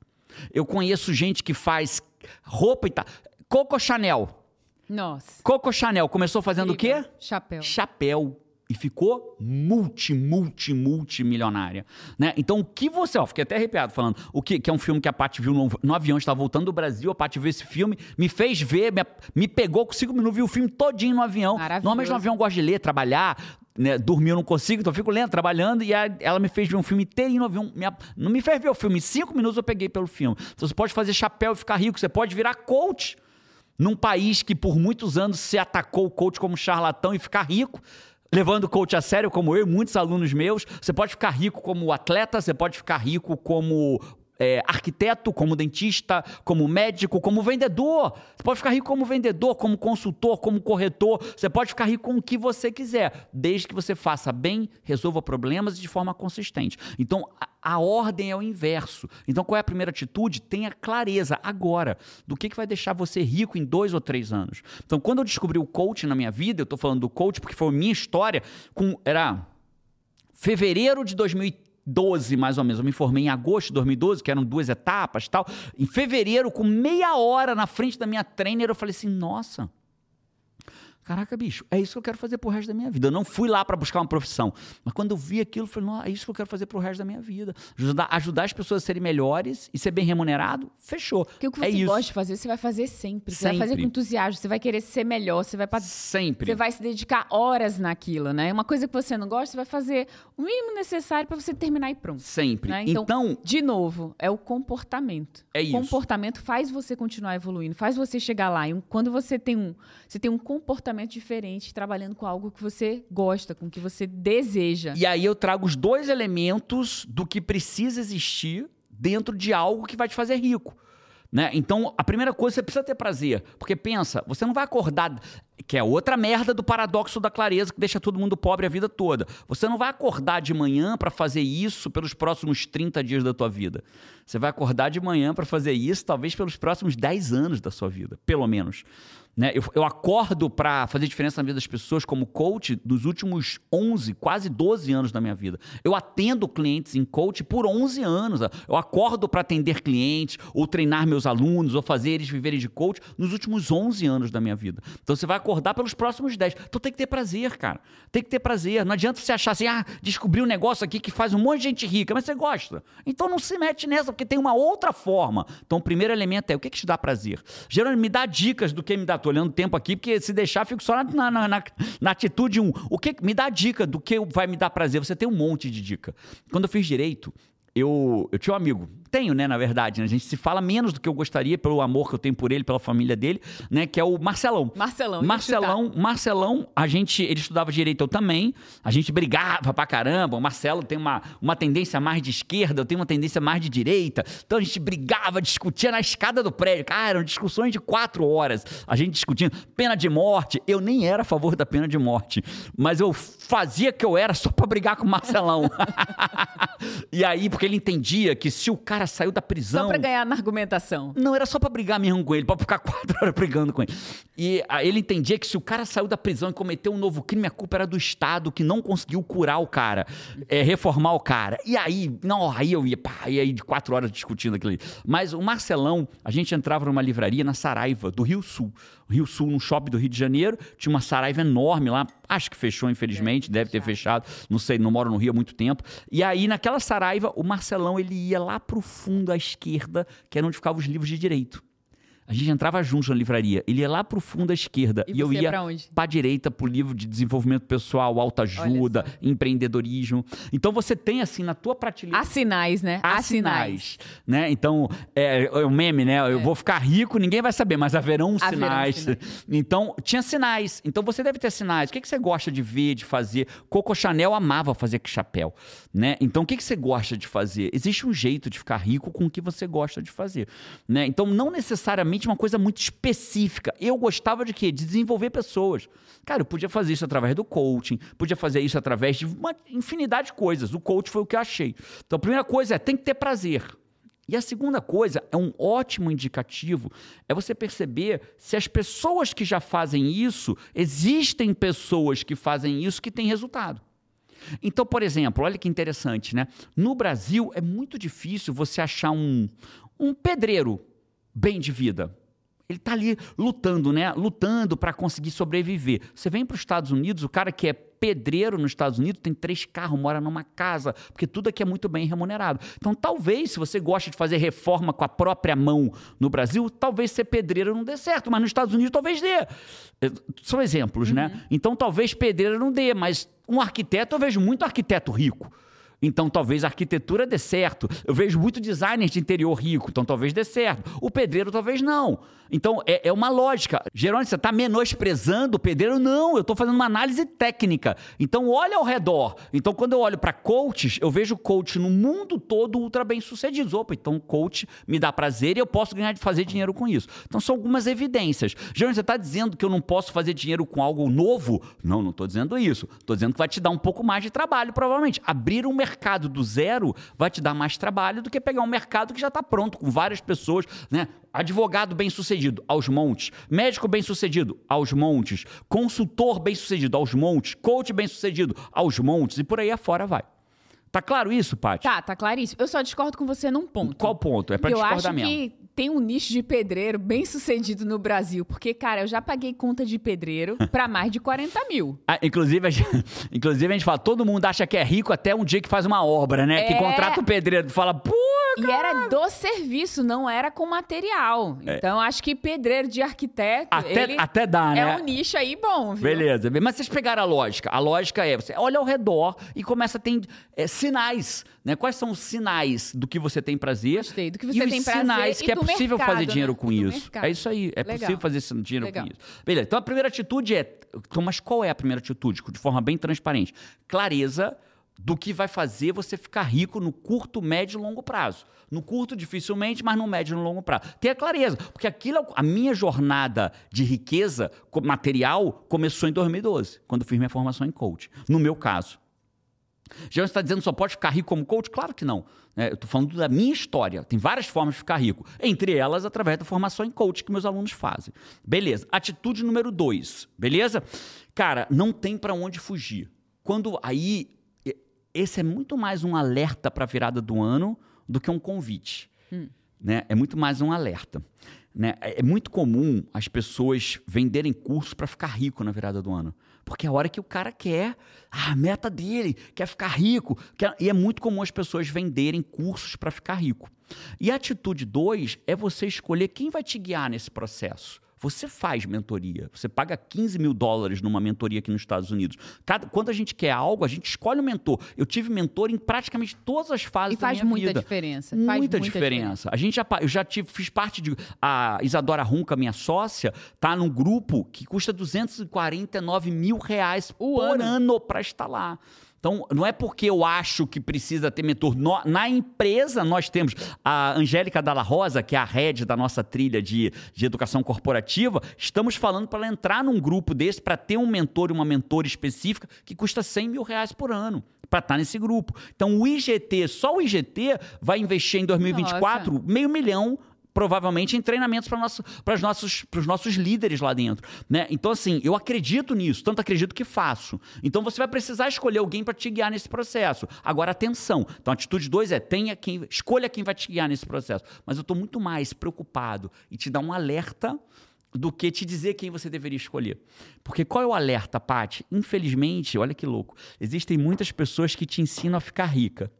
Eu conheço gente que faz roupa e tal. Coco Chanel. Nossa. Coco Chanel começou fazendo o quê? Chapéu. chapéu e ficou multi, multi, multimilionária, né? Então o que você, ó, fiquei até arrepiado falando, o que, que é um filme que a Paty viu no, no avião, estava voltando do Brasil, a Paty viu esse filme, me fez ver, me, me pegou com cinco minutos, viu o filme todinho no avião. Normalmente no avião eu gosto de ler, trabalhar, né? Dormir eu não consigo, então eu fico lendo, trabalhando, e a- ela me fez ver um filme inteirinho no avião. Me a- não me fez ver o filme, em cinco minutos eu peguei pelo filme. Então você pode fazer chapéu e ficar rico, você pode virar coach num país que por muitos anos se atacou o coach como charlatão e ficar rico, levando o coach a sério, como eu e muitos alunos meus. Você pode ficar rico como atleta, você pode ficar rico como é, arquiteto, como dentista, como médico, como vendedor. Você pode ficar rico como vendedor, como consultor, como corretor. Você pode ficar rico com o que você quiser, desde que você faça bem, resolva problemas de forma consistente. Então, a, a ordem é o inverso. Então, qual é a primeira atitude? Tenha clareza agora do que, que vai deixar você rico em dois ou três anos. Então, quando eu descobri o coach na minha vida, eu estou falando do coach porque foi a minha história, com, era fevereiro de 2012, mais ou menos. Eu me formei em agosto de 2012, que eram duas etapas tal. Em fevereiro, com meia hora na frente da minha trainer, eu falei assim: nossa, Caraca, bicho, é isso que eu quero fazer pro resto da minha vida. Eu não fui lá para buscar uma profissão. Mas quando eu vi aquilo, eu falei, não, é isso que eu quero fazer pro resto da minha vida. Ajudar, ajudar as pessoas a serem melhores e ser bem remunerado, fechou. Porque o que é você isso. gosta de fazer, você vai fazer sempre. Você Sempre. vai fazer com entusiasmo, você vai querer ser melhor, você vai pa- Sempre. Você vai se dedicar horas naquilo, né? Uma coisa que você não gosta, você vai fazer o mínimo necessário para você terminar e pronto. Sempre. né? Então, Então, de novo, é o comportamento. É o isso. comportamento faz você continuar evoluindo, faz você chegar lá. E quando você tem um, você tem um comportamento diferente, trabalhando com algo que você gosta, com que você deseja. E aí eu trago os dois elementos do que precisa existir dentro de algo que vai te fazer rico. Né? Então, a primeira coisa, você precisa ter prazer. Porque pensa, você não vai acordar, que é outra merda do paradoxo da clareza que deixa todo mundo pobre a vida toda. Você não vai acordar de manhã para fazer isso pelos próximos 30 dias da tua vida. Você vai acordar de manhã para fazer isso talvez pelos próximos 10 anos da sua vida, pelo menos. Né? Eu, eu acordo para fazer diferença na vida das pessoas como coach dos últimos 11, quase 12 anos da minha vida. Eu atendo clientes em coach por 11 anos. Eu acordo para atender clientes, ou treinar meus alunos, ou fazer eles viverem de coach nos últimos 11 anos da minha vida. Então você vai acordar pelos próximos 10. Então tem que ter prazer, cara. Tem que ter prazer. Não adianta você achar assim, ah, descobri um negócio aqui que faz um monte de gente rica, mas você gosta. Então não se mete nessa, porque tem uma outra forma. Então o primeiro elemento é o que, que te dá prazer. Geralmente me dá dicas do que me dá. Tô olhando o tempo aqui, porque se deixar, fico só na, na, na, na atitude 1. O que me dá dica do que vai me dar prazer? Você tem um monte de dica. Quando eu fiz direito, eu, eu tinha um amigo, tenho, né, na verdade, né? a gente se fala menos do que eu gostaria pelo amor que eu tenho por ele, pela família dele, né, que é o Marcelão. Marcelão. Marcelão, Marcelão, a gente, ele estudava direito, eu também. A gente brigava pra caramba. O Marcelo tem uma, uma tendência mais de esquerda, eu tenho uma tendência mais de direita. Então a gente brigava, discutia na escada do prédio. Cara, eram discussões de quatro horas. A gente discutindo pena de morte. Eu nem era a favor da pena de morte, mas eu fazia que eu era só pra brigar com o Marcelão. e aí, porque ele entendia que se o cara saiu da prisão. Só pra ganhar na argumentação. Não, era só pra brigar mesmo com ele, pra ficar quatro horas brigando com ele. E aí ele entendia que se o cara saiu da prisão e cometeu um novo crime, a culpa era do Estado que não conseguiu curar o cara, é, reformar o cara. E aí, não, aí eu ia, pá, e aí de quatro horas discutindo aquilo ali. Mas o Marcelão, a gente entrava numa livraria na Saraiva, do Rio Sul. Rio Sul, num shopping do Rio de Janeiro, tinha uma Saraiva enorme lá, acho que fechou, infelizmente, deve ter fechado, não sei, não moro no Rio há muito tempo. E aí, naquela Saraiva, o Marcelão, ele ia lá pro fundo à esquerda, que era onde ficavam os livros de direito. A gente entrava juntos na livraria. Ele ia lá pro fundo à esquerda. E E, eu ia pra onde? pra direita, pro livro de desenvolvimento pessoal, autoajuda, empreendedorismo. Então você tem, assim, na tua prateleira. Há sinais, né? Há, Há sinais. sinais, né? Então, é, é o meme, né? Eu vou ficar rico, ninguém vai saber, mas haverão Haverão sinais. sinais. Então, tinha sinais. Então, você deve ter sinais. O que, que você gosta de ver, de fazer? Coco Chanel amava fazer chapéu, né? Então, o que, que você gosta de fazer? Existe um jeito de ficar rico com o que você gosta de fazer, né? Então, não necessariamente uma coisa muito específica. Eu gostava de quê? De desenvolver pessoas. Cara, eu podia fazer isso através do coaching, podia fazer isso através de uma infinidade de coisas. O coach foi o que eu achei. Então, a primeira coisa é, tem que ter prazer. E a segunda coisa, é um ótimo indicativo, é você perceber se as pessoas que já fazem isso, existem pessoas que fazem isso que têm resultado. Então, por exemplo, olha que interessante, né? No Brasil é muito difícil você achar um, um pedreiro bem de vida. Ele está ali lutando, né? Lutando para conseguir sobreviver. Você vem para os Estados Unidos, o cara que é pedreiro nos Estados Unidos tem três carros, mora numa casa, porque tudo aqui é muito bem remunerado. Então, talvez, se você gosta de fazer reforma com a própria mão no Brasil, talvez ser pedreiro não dê certo, mas nos Estados Unidos talvez dê. Eh, São exemplos, né? Então, talvez pedreiro não dê, mas um arquiteto, eu vejo muito arquiteto rico. Então talvez a arquitetura dê certo. Eu vejo muito designer de interior rico, então talvez dê certo. O pedreiro talvez não. Então é, é uma lógica. Jerônimo, você está menosprezando o pedreiro? Não, eu estou fazendo uma análise técnica. Então olha ao redor. Então quando eu olho para coaches, eu vejo coach no mundo todo ultra bem sucedidos. Opa, então coach me dá prazer e eu posso ganhar de fazer dinheiro com isso. Então são algumas evidências. Jerônimo, você está dizendo que eu não posso fazer dinheiro com algo novo? Não, não estou dizendo isso. Estou dizendo que vai te dar um pouco mais de trabalho, provavelmente. Abrir um mercado do zero vai te dar mais trabalho do que pegar um mercado que já está pronto, com várias pessoas, né? advogado bem-sucedido, aos montes, médico bem-sucedido, aos montes, consultor bem-sucedido, aos montes, coach bem-sucedido, aos montes, e por aí afora vai. Tá claro isso, Paty? Tá, tá claríssimo. Eu só discordo com você num ponto. Qual ponto? É pra eu discordar acho mesmo. que tem um nicho de pedreiro bem sucedido no Brasil. Porque, cara, eu já paguei conta de pedreiro pra mais de 40 mil. Ah, inclusive, a gente, inclusive, a gente fala, todo mundo acha que é rico até um dia que faz uma obra, né? Que É. contrata o pedreiro, fala, pô, E era do serviço, não era com material. Então, acho que pedreiro de arquiteto, É. até, ele até dá, né? é um nicho aí bom, viu? Beleza, mas vocês pegaram a lógica. A lógica é, você olha ao redor e começa a ter é, sinais, né? Quais são os sinais do que você tem prazer? Gostei, do que e você os tem prazer sinais e que é possível mercado, fazer dinheiro né? com E do isso. mercado. É isso aí, é Legal. possível fazer dinheiro Legal. com isso. Beleza, então a primeira atitude é, então, mas qual é a primeira atitude? De forma bem transparente. Clareza do que vai fazer você ficar rico no curto, médio e longo prazo. No curto, dificilmente, mas no médio e no longo prazo. Tenha clareza, porque aquilo, é a minha jornada de riqueza material começou em 2012, quando eu fiz minha formação em coach. No meu caso. Já está dizendo que só pode ficar rico como coach? Claro que não. né? eu estou falando da minha história. Tem várias formas de ficar rico. Entre elas, através da formação em coach que meus alunos fazem. Beleza. Atitude número dois. Beleza? Cara, não tem para onde fugir. Quando aí. Esse é muito mais um alerta para a virada do ano do que um convite. Né? É muito mais um alerta. Né? É é muito comum as pessoas venderem cursos para ficar rico na virada do ano. Porque é a hora que o cara quer, a meta dele, quer ficar rico. quer- e é muito comum as pessoas venderem cursos para ficar rico. E a atitude 2 é você escolher quem vai te guiar nesse processo. Você faz mentoria. Você paga 15 mil dólares numa mentoria aqui nos Estados Unidos. Cada, quando a gente quer algo, a gente escolhe o mentor. Eu tive mentor em praticamente todas as fases E faz da minha muita vida. diferença. Muita, faz muita diferença. A gente já, eu já tive, fiz parte de. A Isadora Runca, minha sócia, tá num grupo que custa 249 mil reais O por ano. ano para estar lá. Então, não é porque eu acho que precisa ter mentor. No- na empresa, nós temos a Angélica Dalla Rosa, que é a head da nossa trilha de, de educação corporativa. Estamos falando para ela entrar num grupo desse, para ter um mentor e uma mentora específica que custa 100 mil reais por ano. Para estar nesse grupo. Então, o IGT, só o IGT, vai investir em 2024 meio milhão provavelmente em treinamentos para nosso, os nossos, nossos líderes lá dentro. Né? Então, assim, eu acredito nisso, tanto acredito que faço. Então, você vai precisar escolher alguém para te guiar nesse processo. Agora, atenção. Então, atitude 2 é tenha quem, escolha quem vai te guiar nesse processo. Mas eu estou muito mais preocupado e te dar um alerta do que te dizer quem você deveria escolher. Porque qual é o alerta, Paty? Infelizmente, olha que louco, existem muitas pessoas que te ensinam a ficar rica.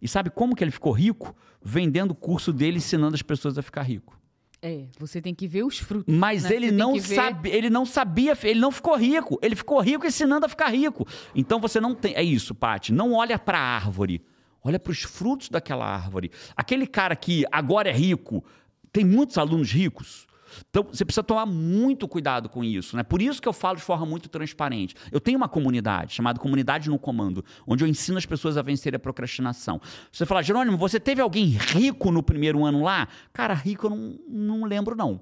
E sabe como que ele ficou rico? Vendendo o curso dele ensinando as pessoas a ficar rico. É, você tem que ver os frutos. Mas né? ele não que ver- sabe, ele não sabia, ele não ficou rico. Ele ficou rico ensinando a ficar rico. Então você não tem, é isso, Paty, não olha para a árvore. Olha para os frutos daquela árvore. Aquele cara que agora é rico, tem muitos alunos ricos. Então, você precisa tomar muito cuidado com isso, né? Por isso que eu falo de forma muito transparente. Eu tenho uma comunidade chamada Comunidade no Comando, onde eu ensino as pessoas a vencer a procrastinação. Você fala, Jerônimo, você teve alguém rico no primeiro ano lá? Cara, rico eu não, não lembro, não.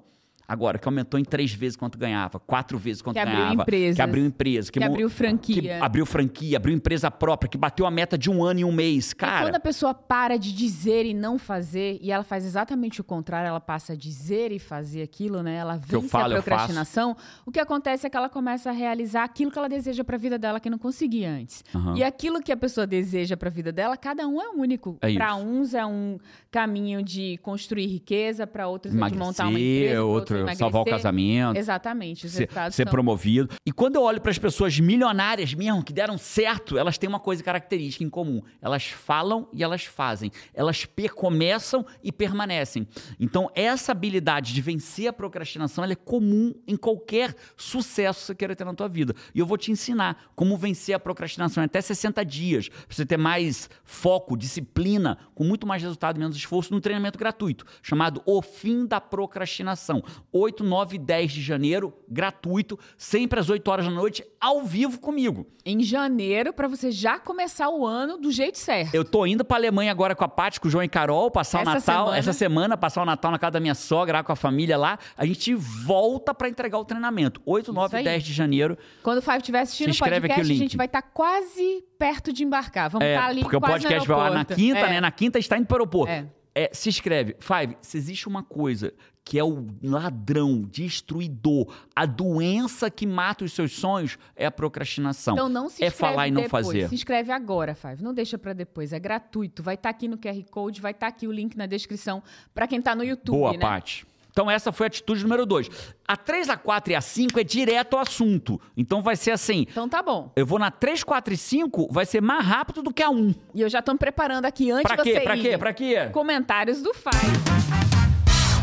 Agora, que aumentou em três vezes quanto ganhava, quatro vezes quanto Que abriu ganhava. empresas. Que abriu empresa. Que mo- abriu que franquia. abriu franquia, abriu empresa própria, que bateu a meta de um ano e um mês. E Cara, quando a pessoa para de dizer e não fazer, e ela faz exatamente o contrário, ela passa a dizer e fazer aquilo, né? Ela que vence falo, a procrastinação. O que acontece é que ela começa a realizar aquilo que ela deseja pra vida dela que não conseguia antes. Aham. E aquilo que a pessoa deseja pra vida dela, cada um é único. É isso. uns é um caminho de construir riqueza, pra outros é de montar uma empresa, pra outro emagrecer. salvar o casamento. Exatamente. Os ser, resultados ser são- promovido. E quando eu olho para as pessoas milionárias mesmo, que deram certo, elas têm uma coisa característica em comum. Elas falam e elas fazem. Elas começam e permanecem. Então, essa habilidade de vencer a procrastinação ela é comum em qualquer sucesso que você queira ter na tua vida. E eu vou te ensinar como vencer a procrastinação em até 60 dias, para você ter mais foco, disciplina, com muito mais resultado e menos esforço, num treinamento gratuito, chamado O Fim da Procrastinação. 8, 9 e 10 de janeiro, gratuito, sempre às 8 horas da noite, ao vivo comigo. Em janeiro, pra você já começar o ano do jeito certo. Eu tô indo pra Alemanha agora com a Paty, com o João e Carol, passar o Essa Natal, semana. essa semana, passar o Natal na casa da minha sogra, lá com a família lá. A gente volta pra entregar o treinamento. 8, 9 e aí. 10 de janeiro. Quando o Five estiver assistindo o podcast, o a gente vai estar quase perto de embarcar. Vamos É, estar ali porque o quase podcast no vai lá na quinta, É. né? Na quinta está indo para o aeroporto. É. É, se inscreve. Five, se existe uma coisa que é o ladrão, destruidor, a doença que mata os seus sonhos, é a procrastinação. Então não se é inscreve falar e não depois. fazer. Se inscreve agora, Five. Não deixa pra depois. É gratuito. Vai estar aqui no QR Code, vai estar aqui o link na descrição pra quem tá no YouTube, Boa, né? Paty. Então essa foi a atitude número dois. A 3, a 4 e a 5 é direto ao assunto. Então vai ser assim, Então tá bom. eu vou na 3, 4 e 5, vai ser mais rápido do que a 1. E eu já tô me preparando aqui antes Pra de você quê? Pra quê? Pra quê? Comentários do Five.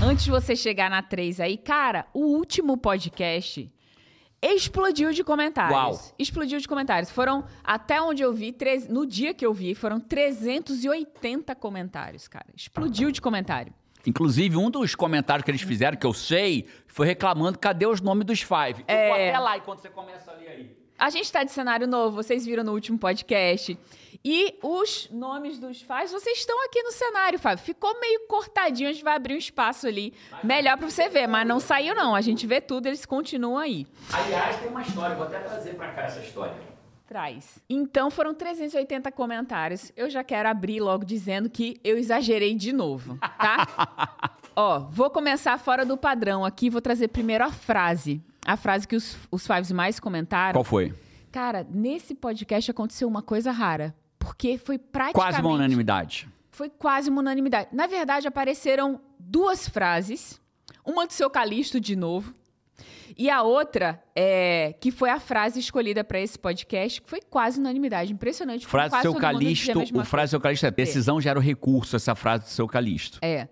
Antes de você chegar na 3 aí, cara, o último podcast explodiu de comentários. Uau. Explodiu de comentários. Foram, até onde eu vi, treze- no dia que eu vi, foram 380 comentários, cara. Explodiu de comentário. Inclusive, um dos comentários que eles fizeram, que eu sei, foi reclamando cadê os nomes dos Five. Eu vou É. até lá enquanto você começa ali aí. A gente tá de cenário novo, vocês viram no último podcast. E os nomes dos Fives, vocês estão aqui no cenário, Fábio. Ficou meio cortadinho, a gente vai abrir um espaço ali. Melhor pra você ver, mas não saiu não. A gente vê tudo, eles continuam aí. Aliás, tem uma história, vou até trazer pra cá essa história. Traz. Então foram 380 comentários. Eu já quero abrir logo dizendo que eu exagerei de novo, tá? Ó, vou começar fora do padrão aqui. Vou trazer primeiro a frase. A frase que os, os Fives mais comentaram. Qual foi? Cara, nesse podcast aconteceu uma coisa rara. Porque foi praticamente... Quase uma unanimidade. Foi quase uma unanimidade. Na verdade, apareceram duas frases. Uma do seu Calixto, de novo. E a outra, é, que foi a frase escolhida para esse podcast, que foi quase unanimidade. Impressionante. Frase do seu Calixto, o frase do seu Calixto é decisão gera o recurso, essa frase do seu Calixto. É.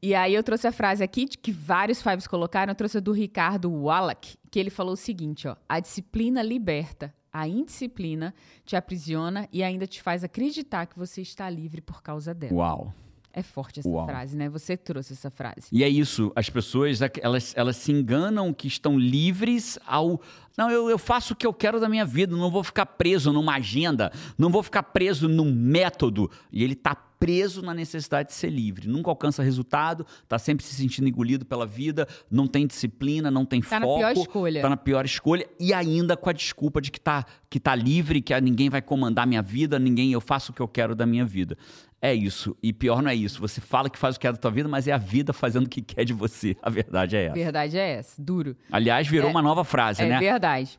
E aí eu trouxe a frase aqui, que vários Fives colocaram, eu trouxe a do Ricardo Wallach, que ele falou o seguinte, ó. A disciplina liberta, a indisciplina te aprisiona e ainda te faz acreditar que você está livre por causa dela. Uau. É forte essa Uau. frase, né? Você trouxe essa frase. E é isso, as pessoas, elas, elas se enganam que estão livres ao... Não, eu, eu faço o que eu quero da minha vida, não vou ficar preso numa agenda, não vou ficar preso num método. E ele tá preso na necessidade de ser livre. Nunca alcança resultado, tá sempre se sentindo engolido pela vida, não tem disciplina, não tem Tá na foco. pior escolha. Tá na pior escolha e ainda com a desculpa de que tá, que tá livre, que ninguém vai comandar minha vida, ninguém, eu faço o que eu quero da minha vida. É isso. E pior não é isso. Você fala que faz o que quer da tua vida, mas é a vida fazendo o que quer de você. A verdade é essa. Verdade é essa, duro. Aliás, virou É- uma nova frase, É né? verdade.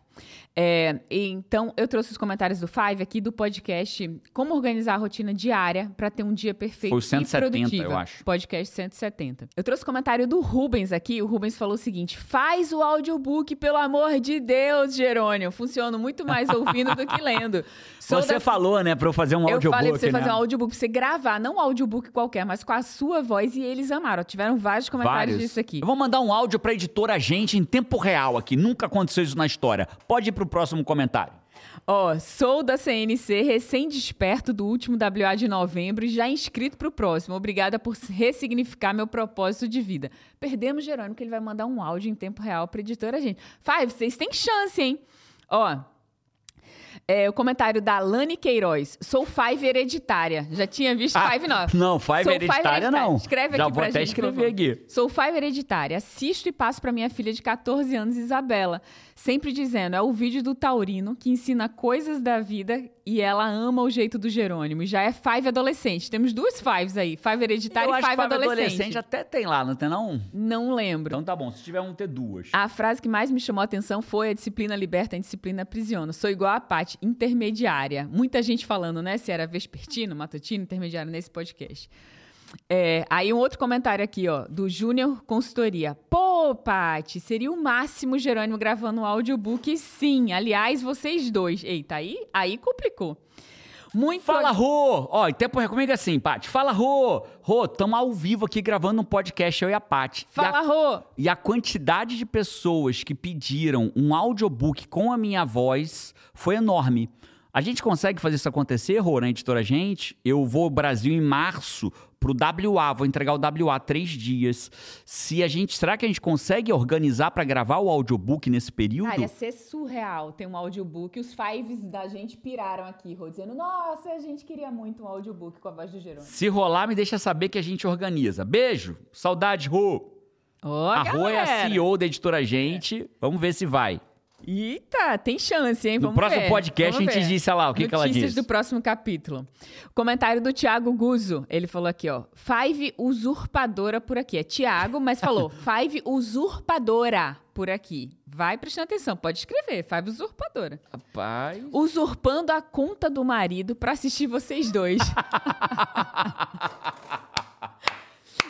É, então, eu trouxe os comentários do Five aqui do podcast Como Organizar a Rotina Diária para ter um dia perfeito Foi o 170, e produtivo. eu acho. Podcast 170. Eu trouxe o comentário do Rubens aqui. O Rubens falou o seguinte: faz o audiobook, pelo amor de Deus, Jerônimo. Funciona muito mais ouvindo do que lendo. Sou Você da- falou, né, pra eu fazer um eu audiobook, falei pra você né? fazer um audiobook, pra você gravar, não um audiobook qualquer, mas com a sua voz, e eles amaram. Tiveram vários comentários Vários. disso aqui. Eu vou mandar um áudio pra editora Agente em tempo real aqui. Nunca aconteceu isso na história. Pode ir pro próximo comentário. Ó, sou da CNC, recém-desperto do último WA de novembro e já inscrito pro próximo. Obrigada por ressignificar meu propósito de vida. Perdemos Jerônimo, que ele vai mandar um áudio em tempo real pra editora, gente. Five, vocês têm chance, hein? Ó. é, o comentário da Lani Queiroz. Sou Five hereditária. Já tinha visto Ah, Five, não. não, Five Sou hereditária, não. Escreve Já aqui vou pra até gente, escrever aqui. Sou Five hereditária. Assisto e passo para minha filha de 14 anos, Isabela. Sempre dizendo, é o vídeo do Taurino que ensina coisas da vida e ela ama o jeito do Jerônimo. Já é Five adolescente. Temos duas Fives aí. Five hereditária e Five Five adolescente. adolescente até tem lá, não tem não? Não lembro. Então tá bom, se tiver um, ter duas. A frase que mais me chamou a atenção foi a disciplina liberta, a disciplina aprisiona. Sou igual a Paty, intermediária. Muita gente falando, né, se era vespertino, matutino, intermediário nesse podcast. É, aí um outro comentário aqui, ó, do Júnior Consultoria. Pô, Paty, seria o máximo Jerônimo gravando um audiobook, sim. Aliás, vocês dois. Eita, aí, aí complicou. Muito Fala, Rô! Ó, em tempo comigo assim, Paty. Fala, Rô! Rô, estamos ao vivo aqui gravando um podcast, eu e a Paty. Fala, Rô! E a quantidade de pessoas que pediram um audiobook com a minha voz foi enorme. A gente consegue fazer isso acontecer, Rô, na editora Gente? Eu vou ao Brasil em março pro WA, vou entregar o WA três dias. Se a gente, será que a gente consegue organizar para gravar o audiobook nesse período? Cara, ia ser surreal ter um audiobook. Os fives da gente piraram aqui, Rô, dizendo, nossa, a gente queria muito um audiobook com a voz do Jerônimo. Se rolar, me deixa saber que a gente organiza. Beijo, saudade, Rô. Ô, a Rô é a. CEO da editora Gente. Vamos ver se vai. Eita, tem chance, hein? No Vamos próximo ver, podcast a gente ver. disse, olha lá, o que, que ela Notícias disse. do próximo capítulo. Comentário do Thiago Guzzo. Ele falou aqui, ó. Five usurpadora por aqui. É Thiago, mas falou Five usurpadora por aqui. Vai prestando atenção, pode escrever. Five usurpadora. Rapaz. Usurpando a conta do marido pra assistir vocês dois.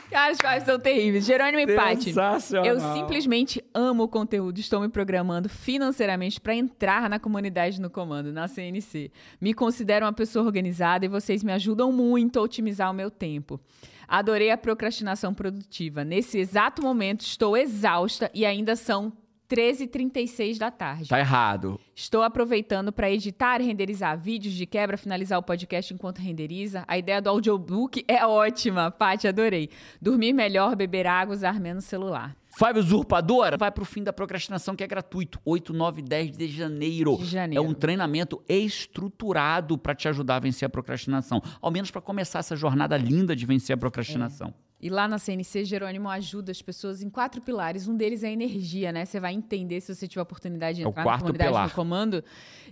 Cara, os Fives são terríveis. Jerônimo e. Sensacional. Eu simplesmente amo o conteúdo. Estou me programando financeiramente para entrar na comunidade no comando, na CNC. Me considero uma pessoa organizada e vocês me ajudam muito a otimizar o meu tempo. Adorei a procrastinação produtiva. Nesse exato momento, estou exausta e ainda são 13h36 da tarde. Tá errado. Estou aproveitando para editar renderizar vídeos de quebra, finalizar o podcast enquanto renderiza. A ideia do audiobook é ótima, Paty, adorei. Dormir melhor, beber água, usar menos celular. Five Usurpadora vai pro fim da procrastinação, que é gratuito. 8, 9, 10 de janeiro. De janeiro. É um treinamento estruturado para te ajudar a vencer a procrastinação. Ao menos para começar essa jornada linda de vencer a procrastinação. E lá na CNC, Jerônimo ajuda as pessoas em quatro pilares. Um deles é a energia, né? Você vai entender, se você tiver a oportunidade de É entrar na quarto comunidade pilar. no comando,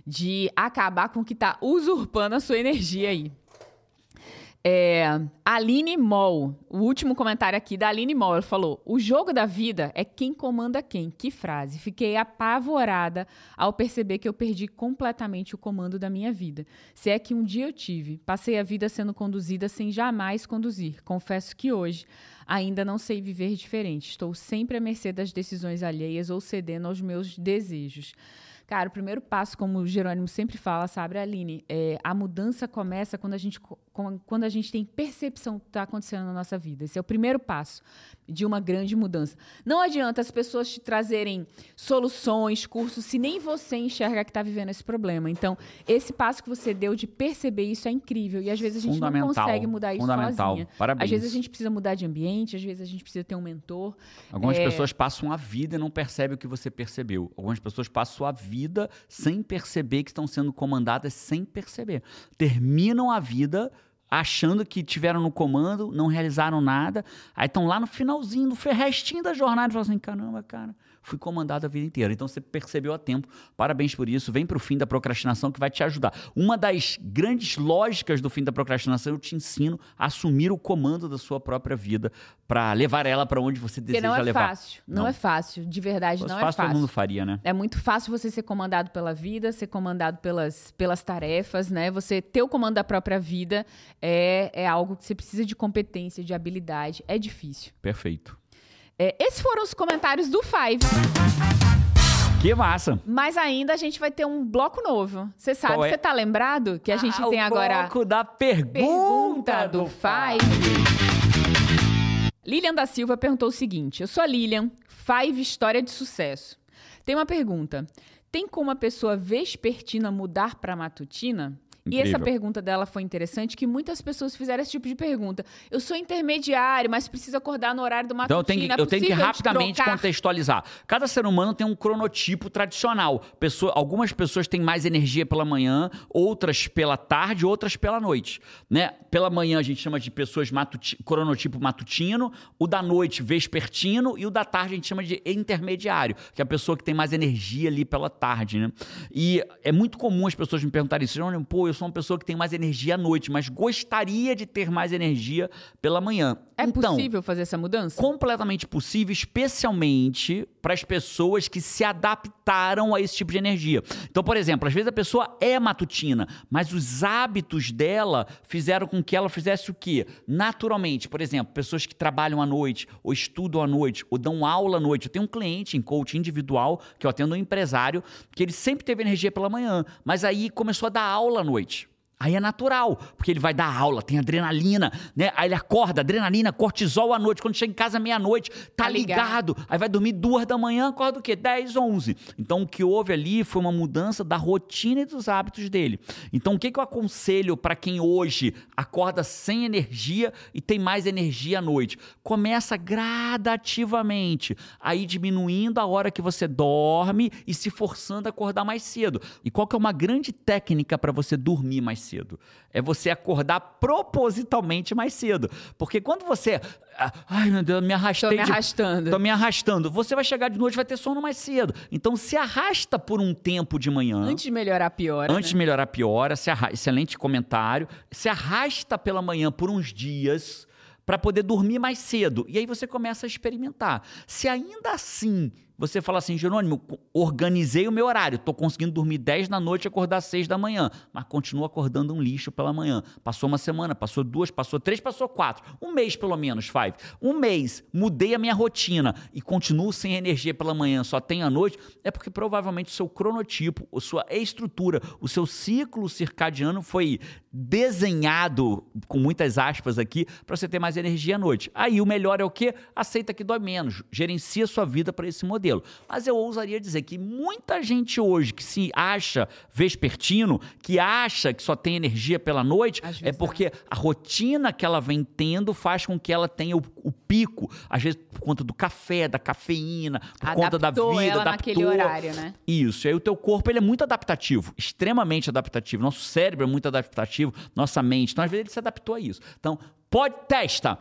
de acabar com o que está usurpando a sua energia aí. É, Aline Moll, o último comentário aqui da Aline Moll, ela falou: O jogo da vida é quem comanda quem. Que frase. Fiquei apavorada ao perceber que eu perdi completamente o comando da minha vida. Se é que um dia eu tive, passei a vida sendo conduzida sem jamais conduzir. Confesso que hoje ainda não sei viver diferente. Estou sempre à mercê das decisões alheias ou cedendo aos meus desejos. Cara, o primeiro passo, como o Jerônimo sempre fala, sabe, Aline, é, a mudança começa quando a gente, quando a gente tem percepção do que está acontecendo na nossa vida. Esse é o primeiro passo de uma grande mudança. Não adianta as pessoas te trazerem soluções, cursos, se nem você enxerga que está vivendo esse problema. Então, esse passo que você deu de perceber isso é incrível. E às vezes a gente não consegue mudar isso Fundamental. sozinha. Parabéns. Às vezes a gente precisa mudar de ambiente, às vezes a gente precisa ter um mentor. Algumas É. pessoas passam a vida e não percebem o que você percebeu. Algumas pessoas passam a vida sem perceber que estão sendo comandadas sem perceber. Terminam a vida achando que tiveram no comando, não realizaram nada, aí estão lá no finalzinho, no restinho da jornada e falam assim, caramba, cara, fui comandado a vida inteira. Então você percebeu a tempo. Parabéns por isso. Vem pro fim da procrastinação que vai te ajudar. Uma das grandes lógicas do fim da procrastinação, eu te ensino a assumir o comando da sua própria vida para levar ela para onde você Porque deseja não é levar. fácil. Não, Não. é fácil. De verdade, Fosse não é fácil. todo mundo faria, né? É muito fácil você ser comandado pela vida, ser comandado pelas, pelas tarefas, né? Você ter o comando da própria vida é, é algo que você precisa de competência, de habilidade. É difícil. Perfeito. É, esses foram os comentários do Five. Que massa! Mas ainda a gente vai ter um bloco novo. Você sabe, é? você tá lembrado que a gente Ah, tem o agora bloco da pergunta, pergunta do do Five. Lilian da Silva perguntou o seguinte: Eu sou a Lilian, Five História de Sucesso. Tem uma pergunta. Tem como a pessoa vespertina mudar para matutina? E essa pergunta dela foi interessante, que muitas pessoas fizeram esse tipo de pergunta. Eu sou intermediário, mas preciso acordar no horário do matutino. Então eu tenho, que, é eu tenho que rapidamente contextualizar. Cada ser humano tem um cronotipo tradicional. Pessoa- algumas pessoas têm mais energia pela manhã, outras pela tarde, outras pela noite. Né? Pela manhã a gente chama de pessoas matuti, cronotipo matutino, o da noite vespertino e o da tarde a gente chama de intermediário, que é a pessoa que tem mais energia ali pela tarde. Né? E é muito comum as pessoas me perguntarem isso. "Jerônimo, Pô, eu sou uma pessoa que tem mais energia à noite, mas gostaria de ter mais energia pela manhã. É então, possível fazer essa mudança? completamente possível, especialmente para as pessoas que se adaptaram a esse tipo de energia. Então, por exemplo, às vezes a pessoa é matutina, mas os hábitos dela fizeram com que ela fizesse o quê? Naturalmente, por exemplo, pessoas que trabalham à noite, ou estudam à noite, ou dão aula à noite. Eu tenho um cliente em coaching individual, que eu atendo um empresário, que ele sempre teve energia pela manhã, mas aí começou a dar aula à noite. Aí é natural, porque ele vai dar aula, tem adrenalina, né? Aí ele acorda, adrenalina, cortisol à noite. Quando chega em casa meia-noite, tá, tá ligado. ligado. Aí vai dormir duas da manhã, acorda o quê? 10, 11. Então o que houve ali foi uma mudança da rotina e dos hábitos dele. Então o que, que eu aconselho para quem hoje acorda sem energia e tem mais energia à noite? Começa gradativamente, aí diminuindo a hora que você dorme e se forçando a acordar mais cedo. E qual que é uma grande técnica para você dormir mais cedo? Cedo. É você acordar propositalmente mais cedo. Porque quando você. Ah, ai, meu Deus, me arrastei. Tô me arrastando. De, tô me arrastando. Você vai chegar de noite vai ter sono mais cedo. Então se arrasta por um tempo de manhã. Antes de melhorar, piora. Antes né? de melhorar, piora. Se arra... Excelente comentário. Se arrasta pela manhã por uns dias para poder dormir mais cedo. E aí você começa a experimentar. Se ainda assim você fala assim, Jerônimo, organizei o meu horário, estou conseguindo dormir 10 da noite e acordar 6 da manhã, mas continuo acordando um lixo pela manhã. Passou uma semana, passou duas, passou três, passou quatro. Um mês pelo menos, Five. Um mês, mudei a minha rotina e continuo sem energia pela manhã, só tenho à noite, é porque provavelmente o seu cronotipo, a sua estrutura, o seu ciclo circadiano foi desenhado, com muitas aspas aqui, para você ter mais energia à noite. Aí o melhor é o quê? Aceita que dói menos, gerencia sua vida para esse modelo modelo. Mas eu ousaria dizer que muita gente hoje que se acha vespertino, que acha que só tem energia pela noite, é porque a rotina que ela vem tendo faz com que ela tenha o, o pico, às vezes por conta do café, da cafeína, por adaptou conta da vida, ela adaptou. naquele horário, né? Isso. E aí o teu corpo ele é muito adaptativo, extremamente adaptativo. Nosso cérebro é muito adaptativo, nossa mente. Então às vezes ele se adaptou a isso. Então, pode testa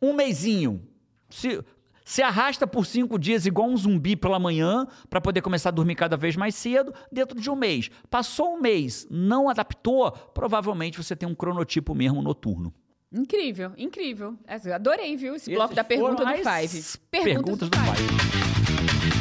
um mêsinho. Se, se arrasta por cinco dias igual um zumbi pela manhã para poder começar a dormir cada vez mais cedo dentro de um mês. Passou um mês, não adaptou, provavelmente você tem um cronotipo mesmo noturno. Incrível, incrível. Adorei, viu, esse bloco da pergunta do Five. Perguntas, perguntas do, do Five.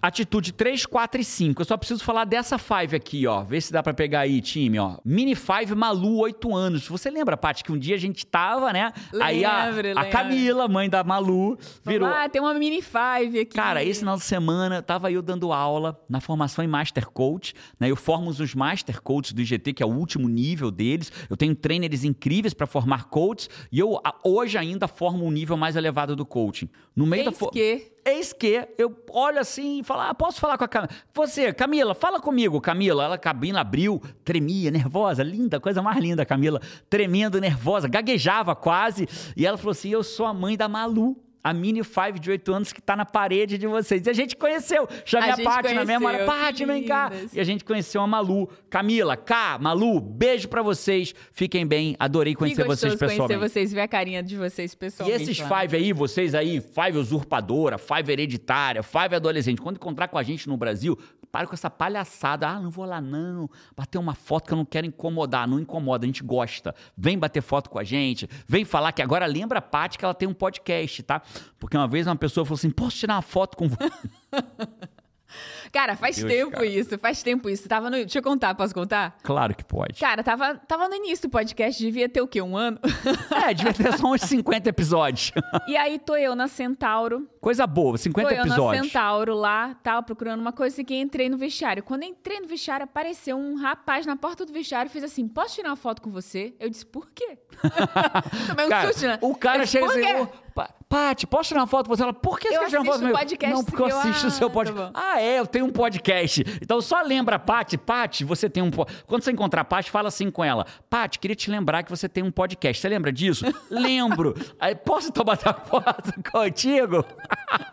Atitude 3, 4 e 5. Eu só preciso falar dessa Five aqui, ó. Vê se dá para pegar aí, time, ó. Mini Five Malu, 8 anos. Você lembra, Paty, que um dia a gente tava, né? Lembro, aí a, a Camila, mãe da Malu, virou. Ah, tem uma Mini Five aqui. Cara, esse final de semana tava eu dando aula na formação em Master Coach, né? Eu formo os Master Coaches do IGT, que é o último nível deles. Eu tenho trainers incríveis para formar coaches e eu hoje ainda formo um nível mais elevado do coaching. No meio Eis da que Eis que eu olho assim e falo: ah, posso falar com a Camila? Você, Camila, fala comigo, Camila. Ela, a cabina abriu, tremia, nervosa, linda, coisa mais linda, Camila. Tremendo, nervosa, gaguejava quase. E ela falou assim: eu sou a mãe da Malu a Mini Five de 8 anos que está na parede de vocês. E a gente conheceu. Chamei a, a Paty na mesma hora. Paty, vem cá. E a gente conheceu a Malu. Camila, Cá, Malu, beijo para vocês. Fiquem bem. Adorei conhecer vocês pessoalmente. conhecer vocês, ver a carinha de vocês pessoalmente. E esses lá. Five aí, vocês aí, Five usurpadora, Five hereditária, Five adolescente, quando encontrar com a gente no Brasil, para com essa palhaçada. Ah, não vou lá não. Bater uma foto que eu não quero incomodar. Não incomoda, a gente gosta. Vem bater foto com a gente. Vem falar que agora lembra a Paty que ela tem um podcast, tá? Porque uma vez uma pessoa falou assim: posso tirar uma foto com você? Cara, faz Deus, tempo cara. isso, faz tempo isso. Tava no... Deixa eu contar, posso contar? Claro que pode. Cara, tava, tava no início do podcast, devia ter o quê? Um ano? É, devia ter só uns 50 episódios. E aí tô eu na Centauro. Coisa boa, 50 tô episódios. Tô eu na Centauro lá, tava procurando uma coisa que entrei no vestiário. Quando entrei no vestiário, apareceu um rapaz na porta do vestiário e fez assim: posso tirar uma foto com você? Eu disse, por quê? Tomei um cara, susto, né? O cara chega assim, Paty, posso tirar uma foto com você? Ela, por que você quer tirar uma foto comigo? podcast Não, porque eu assisto o seu ah, podcast. Tá ah, é, eu tenho um podcast. Então só lembra, Paty, Paty, você tem um Quando você encontrar a Paty, fala assim com ela. Paty, queria te lembrar que você tem um podcast. Você lembra disso? Lembro. Aí, posso tomar foto contigo?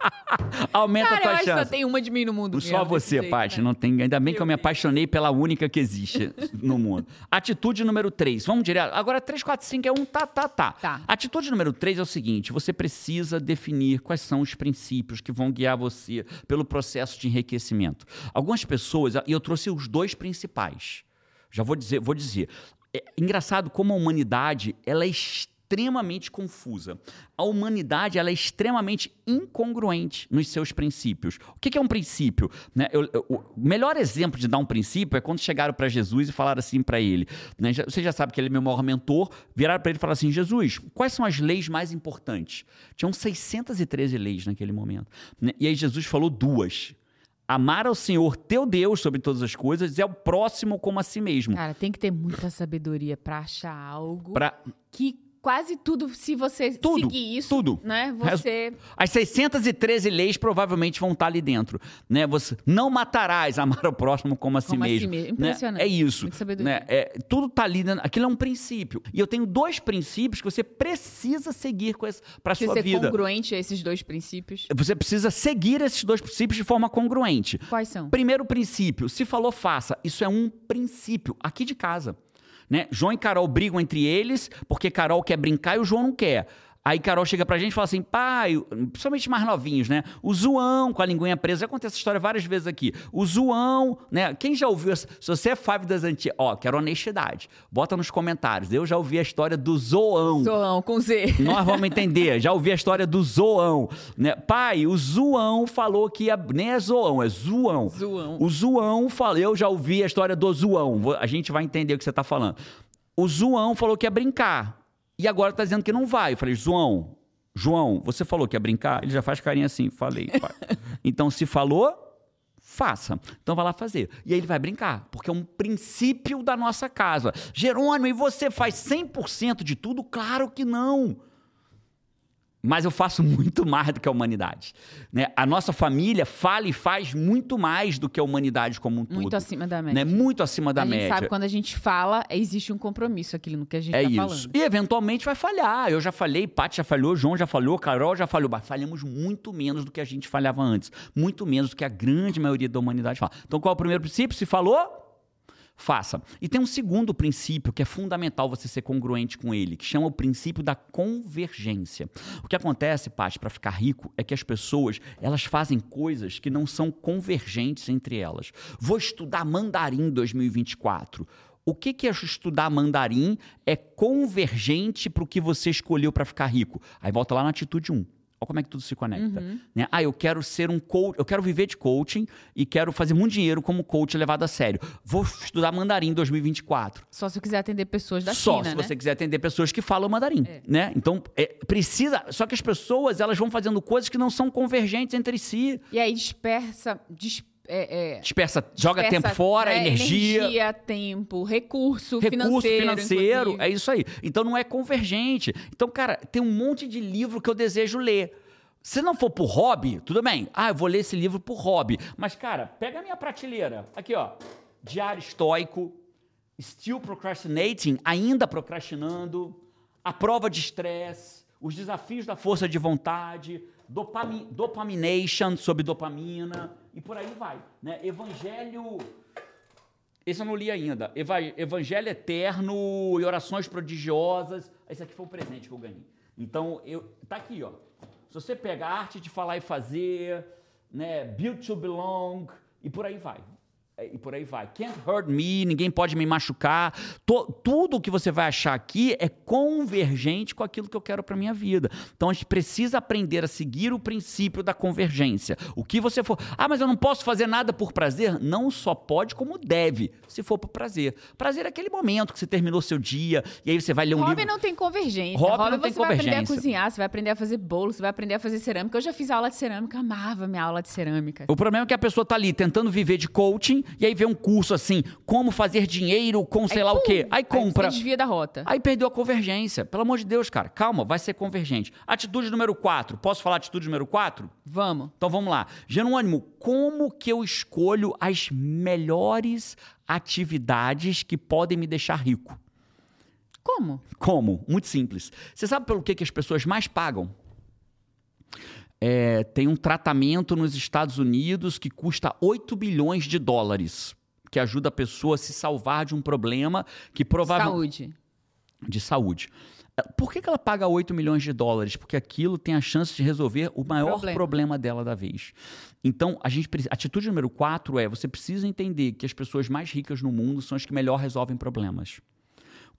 Aumenta Cara, a tua eu chance. Acho que só tem uma de mim no mundo. Só você, Paty. Né? Não tem... Ainda bem que eu me apaixonei pela única que existe no mundo. Atitude número 3. Vamos direto. Agora 3, 4, 5 é um tá, tá, tá. tá. Atitude número 3 é o seguinte: você precisa definir quais são os princípios que vão guiar você pelo processo de enriquecimento. Algumas pessoas, e eu trouxe os dois principais. Já vou dizer, vou dizer. É engraçado como a humanidade ela é extremamente confusa. A humanidade ela é extremamente incongruente nos seus princípios. O que, é um princípio? Né? Eu, eu, o melhor exemplo de dar um princípio é quando chegaram para Jesus e falaram assim para ele. Né? Você já sabe que ele é meu maior mentor. Viraram para ele e falaram assim: Jesus, quais são as leis mais importantes? Tinham 613 leis naquele momento. Né? E aí Jesus falou duas amar ao Senhor teu Deus sobre todas as coisas e ao próximo como a si mesmo. Cara, tem que ter muita sabedoria para achar algo pra... que quase tudo, se você tudo, seguir isso, tudo. né, você... As 613 leis provavelmente vão estar ali dentro, né? Você não matarás, amar o próximo como a si como mesmo. A si mesmo. Né? Impressionante. É isso. Né? É, tudo está ali, dentro. aquilo é um princípio. E eu tenho dois princípios que você precisa seguir para a sua ser vida. congruente a esses dois princípios. Você precisa seguir esses dois princípios de forma congruente. Quais são? Primeiro princípio, se falou faça. Isso é um princípio aqui de casa. Né? João e Carol brigam entre eles porque Carol quer brincar e o João não quer. Aí Carol chega pra gente e fala assim, pai, principalmente mais novinhos, né? O zoão com a linguinha presa, já contei essa história várias vezes aqui. O zoão, né? Quem já ouviu, se você é five das antigas, ó, quero honestidade, bota nos comentários. Eu já ouvi a história do zoão. Zoão, com Z. Nós vamos entender, já ouvi a história do zoão, né? Pai, o zoão falou que ia, nem é zoão, é zoão. Zoão. O zoão, falou, eu já ouvi a história do zoão, a gente vai entender o que você tá falando. O zoão falou que ia brincar. E agora tá dizendo que não vai. Eu falei, João, João, você falou que ia brincar? Ele já faz carinha assim. Falei, pai. Então, se falou, faça. Então vai lá fazer. E aí ele vai brincar, porque é um princípio da nossa casa. Jerônimo, e você faz 100% de tudo? Claro que não mas eu faço muito mais do que a humanidade. Né? A nossa família fala e faz muito mais do que a humanidade como um todo. Muito acima da média. Né? Muito acima da a média. A gente sabe quando a gente fala, existe um compromisso aquilo no que a gente é está isso. falando. E eventualmente vai falhar. Eu já falhei, Paty já falhou, João já falhou, Carol já falhou. Mas falhamos muito menos do que a gente falhava antes. Muito menos do que a grande maioria da humanidade fala. Então qual é o primeiro princípio? Se falou, faça. E tem um segundo princípio que é fundamental você ser congruente com ele, que chama o princípio da convergência. O que acontece, Paty, para ficar rico é que as pessoas, elas fazem coisas que não são convergentes entre elas. Vou estudar mandarim 2024. O que, que é estudar mandarim é convergente para o que você escolheu para ficar rico? Aí volta lá na atitude 1. Olha como é que tudo se conecta. Uhum. Né? Ah, eu quero ser um coach, eu quero viver de coaching e quero fazer muito dinheiro como coach levado a sério. Vou estudar mandarim em 2024. Só se eu quiser atender pessoas da Só China, se né? você quiser atender pessoas que falam mandarim, É. né? Então, é, precisa... Só que as pessoas, elas vão fazendo coisas que não são convergentes entre si. E aí dispersa... dis- é, é, Dispersa, joga dispersa, tempo fora, né, energia... energia, tempo, recurso, recurso financeiro. financeiro, inclusive. é isso aí. Então não é convergente. Então, cara, tem um monte de livro que eu desejo ler. Se não for por hobby, tudo bem. Ah, eu vou ler esse livro por hobby. Mas, cara, pega a minha prateleira. Aqui, ó. Diário estoico. Still procrastinating, ainda procrastinando. A prova de estresse. Os desafios da força de vontade. Dopami, dopamination, sobre dopamina. E por aí vai. Né? Evangelho esse eu não li ainda. Eva- Evangelho Eterno e Orações Prodigiosas. Esse aqui foi o presente que eu ganhei. Então, eu, tá aqui, ó. Se você pega arte de falar e fazer, né, Build to Belong, e por aí vai. É, E por aí vai. Can't hurt me, ninguém pode me machucar. To- tudo que você vai achar aqui é convergente com aquilo que eu quero para minha vida. Então a gente precisa aprender a seguir o princípio da convergência. O que você for. Ah, mas eu não posso fazer nada por prazer? Não só pode, como deve, se for por prazer. Prazer é aquele momento que você terminou seu dia e aí você vai ler um Hobby livro. não tem convergência. Hobby não tem você vai aprender a convergência. cozinhar, você vai aprender a fazer bolo, você vai aprender a fazer cerâmica. Eu já fiz aula de cerâmica, amava minha aula de cerâmica. O problema é que a pessoa tá ali tentando viver de coaching e aí vê um curso assim, como fazer dinheiro com sei lá o pum, quê. Aí compra. você desvia da rota. Aí perdeu a convergência. Pelo amor de Deus, cara. Calma, vai ser convergente. Atitude número 4. Posso falar atitude número 4? Vamos. Então vamos lá. Jerônimo, como que eu escolho as melhores atividades que podem me deixar rico? Como? Como? Muito simples. Você sabe pelo que, que as pessoas mais pagam? É, tem um tratamento nos Estados Unidos que custa 8 bilhões de dólares, que ajuda a pessoa a se salvar de um problema que provavelmente Saúde. de saúde. É, Por que, que ela paga 8 milhões de dólares? Porque aquilo tem a chance de resolver o maior problema, Problema. dela da vez. Então, a gente precisa, atitude número 4 é você precisa entender que as pessoas mais ricas no mundo são as que melhor resolvem problemas.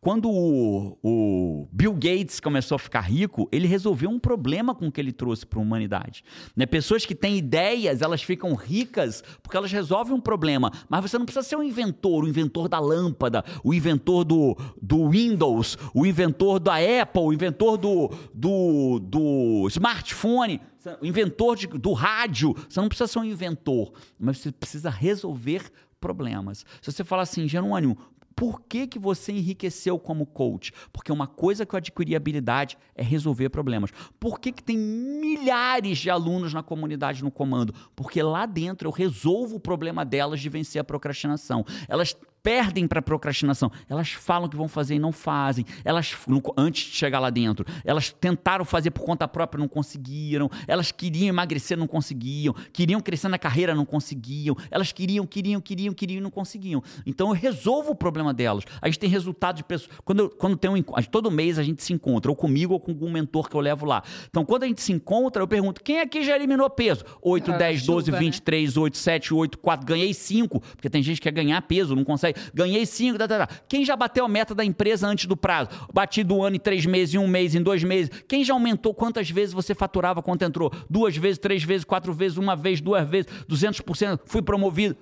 Quando o, o, Bill Gates começou a ficar rico, ele resolveu um problema com o que ele trouxe para a humanidade. Né? Pessoas que têm ideias, elas ficam ricas porque elas resolvem um problema. Mas você não precisa ser um inventor, o inventor da lâmpada, o inventor do, do Windows, o inventor da Apple, o inventor do, do, do smartphone, o inventor de, do rádio. Você não precisa ser um inventor, mas você precisa resolver problemas. Se você falar assim, Jerônimo, por que, que você enriqueceu como coach? Porque uma coisa que eu adquiri habilidade é resolver problemas. Por que, que tem milhares de alunos na comunidade no comando? Porque lá dentro eu resolvo o problema delas de vencer a procrastinação. Elas perdem para procrastinação. Elas falam que vão fazer e não fazem. Elas antes de chegar lá dentro, elas tentaram fazer por conta própria, não conseguiram. Elas queriam emagrecer, não conseguiam. Queriam crescer na carreira, não conseguiam. Elas queriam, queriam, queriam, queriam e não conseguiam. Então eu resolvo o problema delas. A gente tem resultado de pessoas. Quando, eu, quando tem um todo mês a gente se encontra, ou comigo ou com algum mentor que eu levo lá. Então quando a gente se encontra, eu pergunto: quem aqui já eliminou peso? 8, é, 10, chuva, 12, 23, né? 8, 7, 8, 4. Ganhei 5, porque tem gente que quer ganhar peso, não consegue ganhei cinco, tá, tá, tá. Quem já bateu a meta da empresa antes do prazo? Bati do ano em três meses, em um mês, em dois meses. Quem já aumentou quantas vezes você faturava quando entrou? Duas vezes, três vezes, quatro vezes, uma vez, duas vezes, 200%, fui promovido.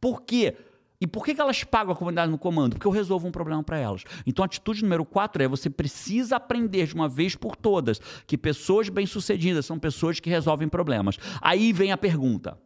Por quê? E por que, que elas pagam a comunidade no comando? Porque eu resolvo um problema para elas. Então, a atitude número quatro é você precisa aprender de uma vez por todas que pessoas bem-sucedidas são pessoas que resolvem problemas. Aí vem a pergunta: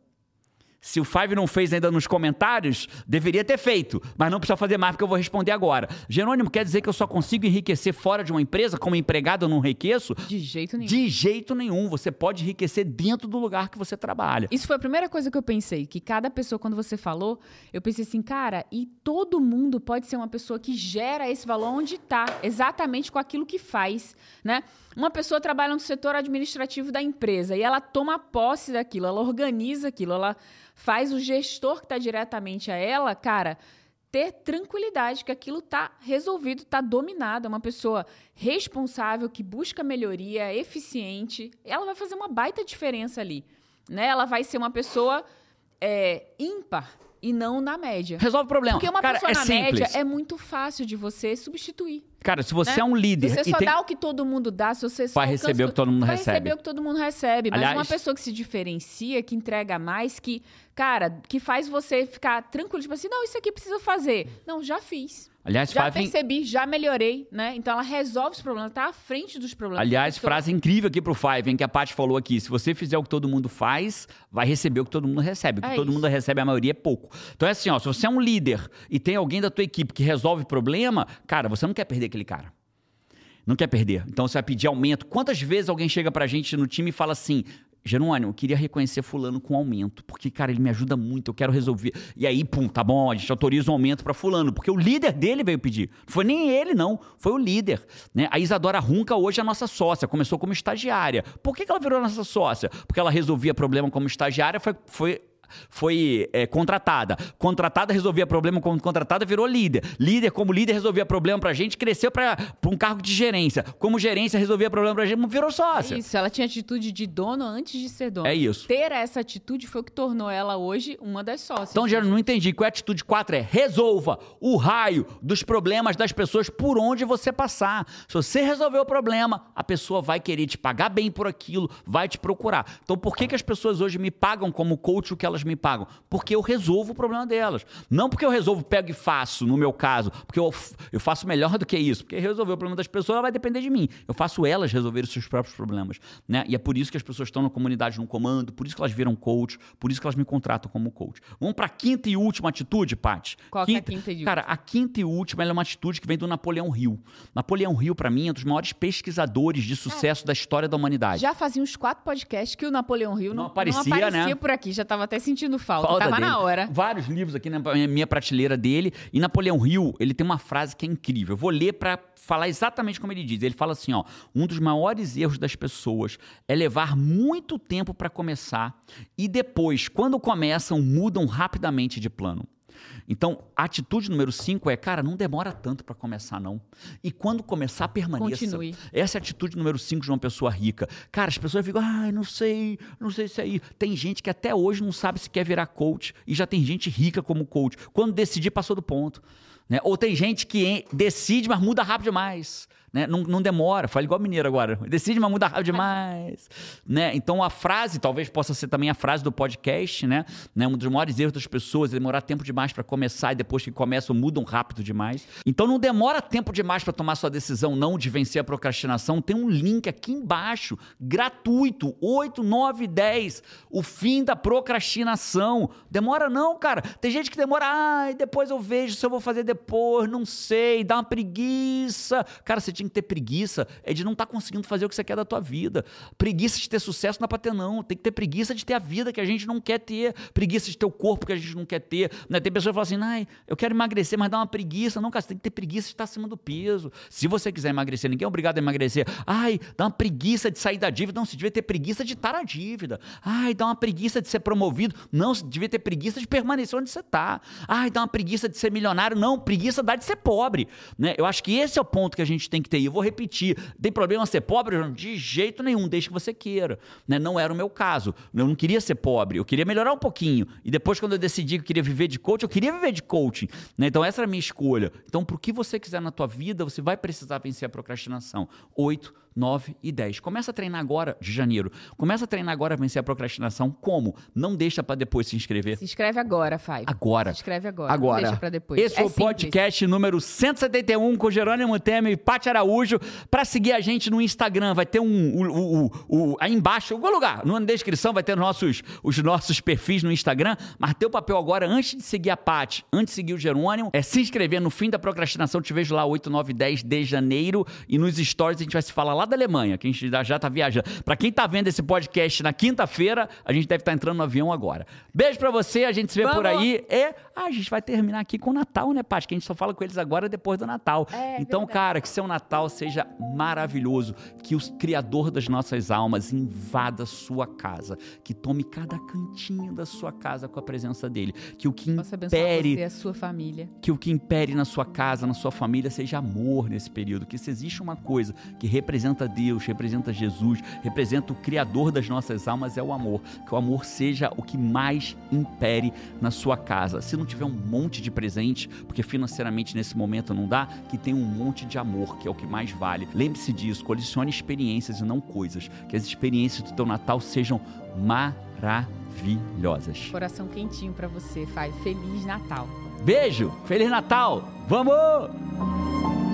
se o Five não fez ainda nos comentários, deveria ter feito, mas não precisa fazer mais porque eu vou responder agora. Jerônimo, quer dizer que eu só consigo enriquecer fora de uma empresa? Como empregado eu não enriqueço? De jeito nenhum. De jeito nenhum. Você pode enriquecer dentro do lugar que você trabalha. Isso foi a primeira coisa que eu pensei, que cada pessoa, quando você falou, eu pensei assim, cara, e todo mundo pode ser uma pessoa que gera esse valor onde está, exatamente com aquilo que faz, né? Uma pessoa trabalha no setor administrativo da empresa e ela toma posse daquilo, ela organiza aquilo, ela faz o gestor que está diretamente a ela, cara, ter tranquilidade que aquilo está resolvido, está dominado. É uma pessoa responsável, que busca melhoria, eficiente. Ela vai fazer uma baita diferença ali. Né? Ela vai ser uma pessoa é, ímpar e não na média. Resolve o problema. Porque uma Cara, pessoa é na simples. média é muito fácil de você substituir. Cara, se você né? é um líder. Se você e só tem... dá o que todo mundo dá, se você só vai receber o que todo mundo vai recebe. Vai receber o que todo mundo recebe. Mas Aliás... uma pessoa que se diferencia, que entrega mais, que, cara, que faz você ficar tranquilo, tipo assim, não, isso aqui precisa fazer. Não, já fiz. Aliás, já percebi, já melhorei, né? Então ela resolve os problemas, tá à frente dos problemas. Aliás, pessoa... frase incrível aqui pro Five, em que a Paty falou aqui: se você fizer o que todo mundo faz, vai receber o que todo mundo recebe. O que É todo isso. mundo recebe, a maioria é pouco. Então é assim, ó, se você é um líder e tem alguém da tua equipe que resolve problema, cara, você não quer perder aquele cara. Não quer perder. Então você vai pedir aumento. Quantas vezes alguém chega pra gente no time e fala assim: Jerônimo, eu queria reconhecer fulano com aumento, porque, cara, ele me ajuda muito, eu quero resolver. E aí, pum, tá bom, a gente autoriza um aumento para fulano, porque o líder dele veio pedir. Não foi nem ele, não, foi o líder. Né? A Isadora Runca hoje é a nossa sócia, começou como estagiária. Por que, que ela virou nossa sócia? Porque ela resolvia problema como estagiária, foi, foi foi é, contratada. Contratada resolvia problema como contratada, virou líder. Líder, como líder, resolvia problema pra gente, cresceu pra, pra um cargo de gerência. Como gerência, resolvia problema pra gente, virou sócia. É isso, ela tinha atitude de dono antes de ser dona. É isso. Ter essa atitude foi o que tornou ela hoje uma das sócias. Então, Geraldo, não entendi. Qual é a atitude 4? É resolva o raio dos problemas das pessoas por onde você passar. Se você resolver o problema, a pessoa vai querer te pagar bem por aquilo, vai te procurar. Então, por que, que as pessoas hoje me pagam como coach o que elas me pagam? Porque eu resolvo o problema delas. Não porque eu resolvo, pego e faço, no meu caso. Porque eu, eu faço melhor do que isso. Porque resolver o problema das pessoas vai depender de mim. Eu faço elas resolver os seus próprios problemas. Né? E é por isso que as pessoas estão na comunidade no comando, por isso que elas viram coach, por isso que elas me contratam como coach. Vamos para a quinta e última atitude, Paty? Qual que é a quinta e última? Cara, a quinta e última é uma atitude que vem do Napoleão Hill. Napoleão Hill, para mim, é um dos maiores pesquisadores de sucesso da história da humanidade. Já fazia uns quatro podcasts que o Napoleão Hill não, Não aparecia, não aparecia né? por aqui. Já tava até sentindo falta. Falta tava dele. na hora. Vários livros aqui na minha prateleira dele. E Napoleão Hill, ele tem uma frase que é incrível. Eu vou ler para falar exatamente como ele diz. Ele fala assim, ó: "Um dos maiores erros das pessoas é levar muito tempo para começar e depois, quando começam, mudam rapidamente de plano." Então, a atitude número 5 é, cara, não demora tanto para começar, não. E quando começar, permaneça. Continue. Essa é a atitude número 5 de uma pessoa rica. Cara, as pessoas ficam, ai, não sei, não sei se é aí. Tem gente que até hoje não sabe se quer virar coach e já tem gente rica como coach. Quando decidir, passou do ponto. Né? Ou tem gente que decide, mas muda rápido demais. Né? Não, não demora, fala igual mineiro agora. Decide, mas muda rápido demais. né? Então a frase, talvez possa ser também a frase do podcast, né? né? Um dos maiores erros das pessoas é demorar tempo demais para começar e depois que começam mudam rápido demais. Então não demora tempo demais para tomar sua decisão não de vencer a procrastinação. Tem um link aqui embaixo, gratuito, 8, 9, 10, o fim da procrastinação. Demora não, cara. Tem gente que demora, ai, depois eu vejo se eu vou fazer depois, não sei, dá uma preguiça. Cara, você tinha que ter preguiça é de não estar tá conseguindo fazer o que você quer da tua vida. Preguiça de ter sucesso não é pra ter, não. Tem que ter preguiça de ter a vida que a gente não quer ter. Preguiça de ter o corpo que a gente não quer ter. Né? Tem pessoas que falam assim, ai, eu quero emagrecer, mas dá uma preguiça. Não, cara, você tem que ter preguiça de estar acima do peso. Se você quiser emagrecer, ninguém é obrigado a emagrecer. Ai, dá uma preguiça de sair da dívida. Não, você devia ter preguiça de estar na dívida. Ai, dá uma preguiça de ser promovido. Não, você devia ter preguiça de permanecer onde você está. Ai, dá uma preguiça de ser milionário. Não, preguiça dá de ser pobre. Né? Eu acho que esse é o ponto que a gente tem que ter. E eu vou repetir. Tem problema ser pobre? De jeito nenhum, desde que você queira. Né? Não era o meu caso. Eu não queria ser pobre, eu queria melhorar um pouquinho. E depois, quando eu decidi que eu queria viver de coaching, eu queria viver de coaching. Né? Então, essa era a minha escolha. Então, pro que você quiser na tua vida, você vai precisar vencer a procrastinação. Oito 9 e 10. Começa a treinar agora, de janeiro. Começa a treinar agora a vencer a procrastinação. Como? Não deixa para depois se inscrever. Se inscreve agora, Fai. Agora. Se inscreve agora. Agora. Não deixa pra depois. Esse é foi o podcast número 171 com Jerônimo Temer e Paty Araújo. Para seguir a gente no Instagram, vai ter um. Aí embaixo, algum lugar, na descrição, vai ter nossos, os nossos perfis no Instagram. Mas teu papel agora, antes de seguir a Paty, antes de seguir o Jerônimo, é se inscrever no fim da procrastinação. Te vejo lá 8, 9, 10 de janeiro. E nos stories a gente vai se falar lá da Alemanha, que a gente já está viajando. Para quem está vendo esse podcast na quinta-feira, a gente deve estar tá entrando no avião agora. Beijo para você, a gente se vê Vamos. por aí. E ah, a gente vai terminar aqui com o Natal, né, Paty? Que a gente só fala com eles agora depois do Natal. É, então, verdade. cara, que seu Natal seja maravilhoso, que o Criador das nossas almas invada sua casa, que tome cada cantinho da sua casa com a presença dele, que o que impere você, a sua família, que o que impere na sua casa, na sua família seja amor nesse período, que se existe uma coisa que representa Deus Deus, representa Jesus, representa o Criador das nossas almas, é o amor. Que o amor seja o que mais impere na sua casa. Se não tiver um monte de presente, porque financeiramente nesse momento não dá, que tem um monte de amor, que é o que mais vale. Lembre-se disso, colecione experiências e não coisas. Que as experiências do teu Natal sejam maravilhosas. Coração quentinho para você, Fai. Feliz Natal. Beijo, Feliz Natal. Vamos!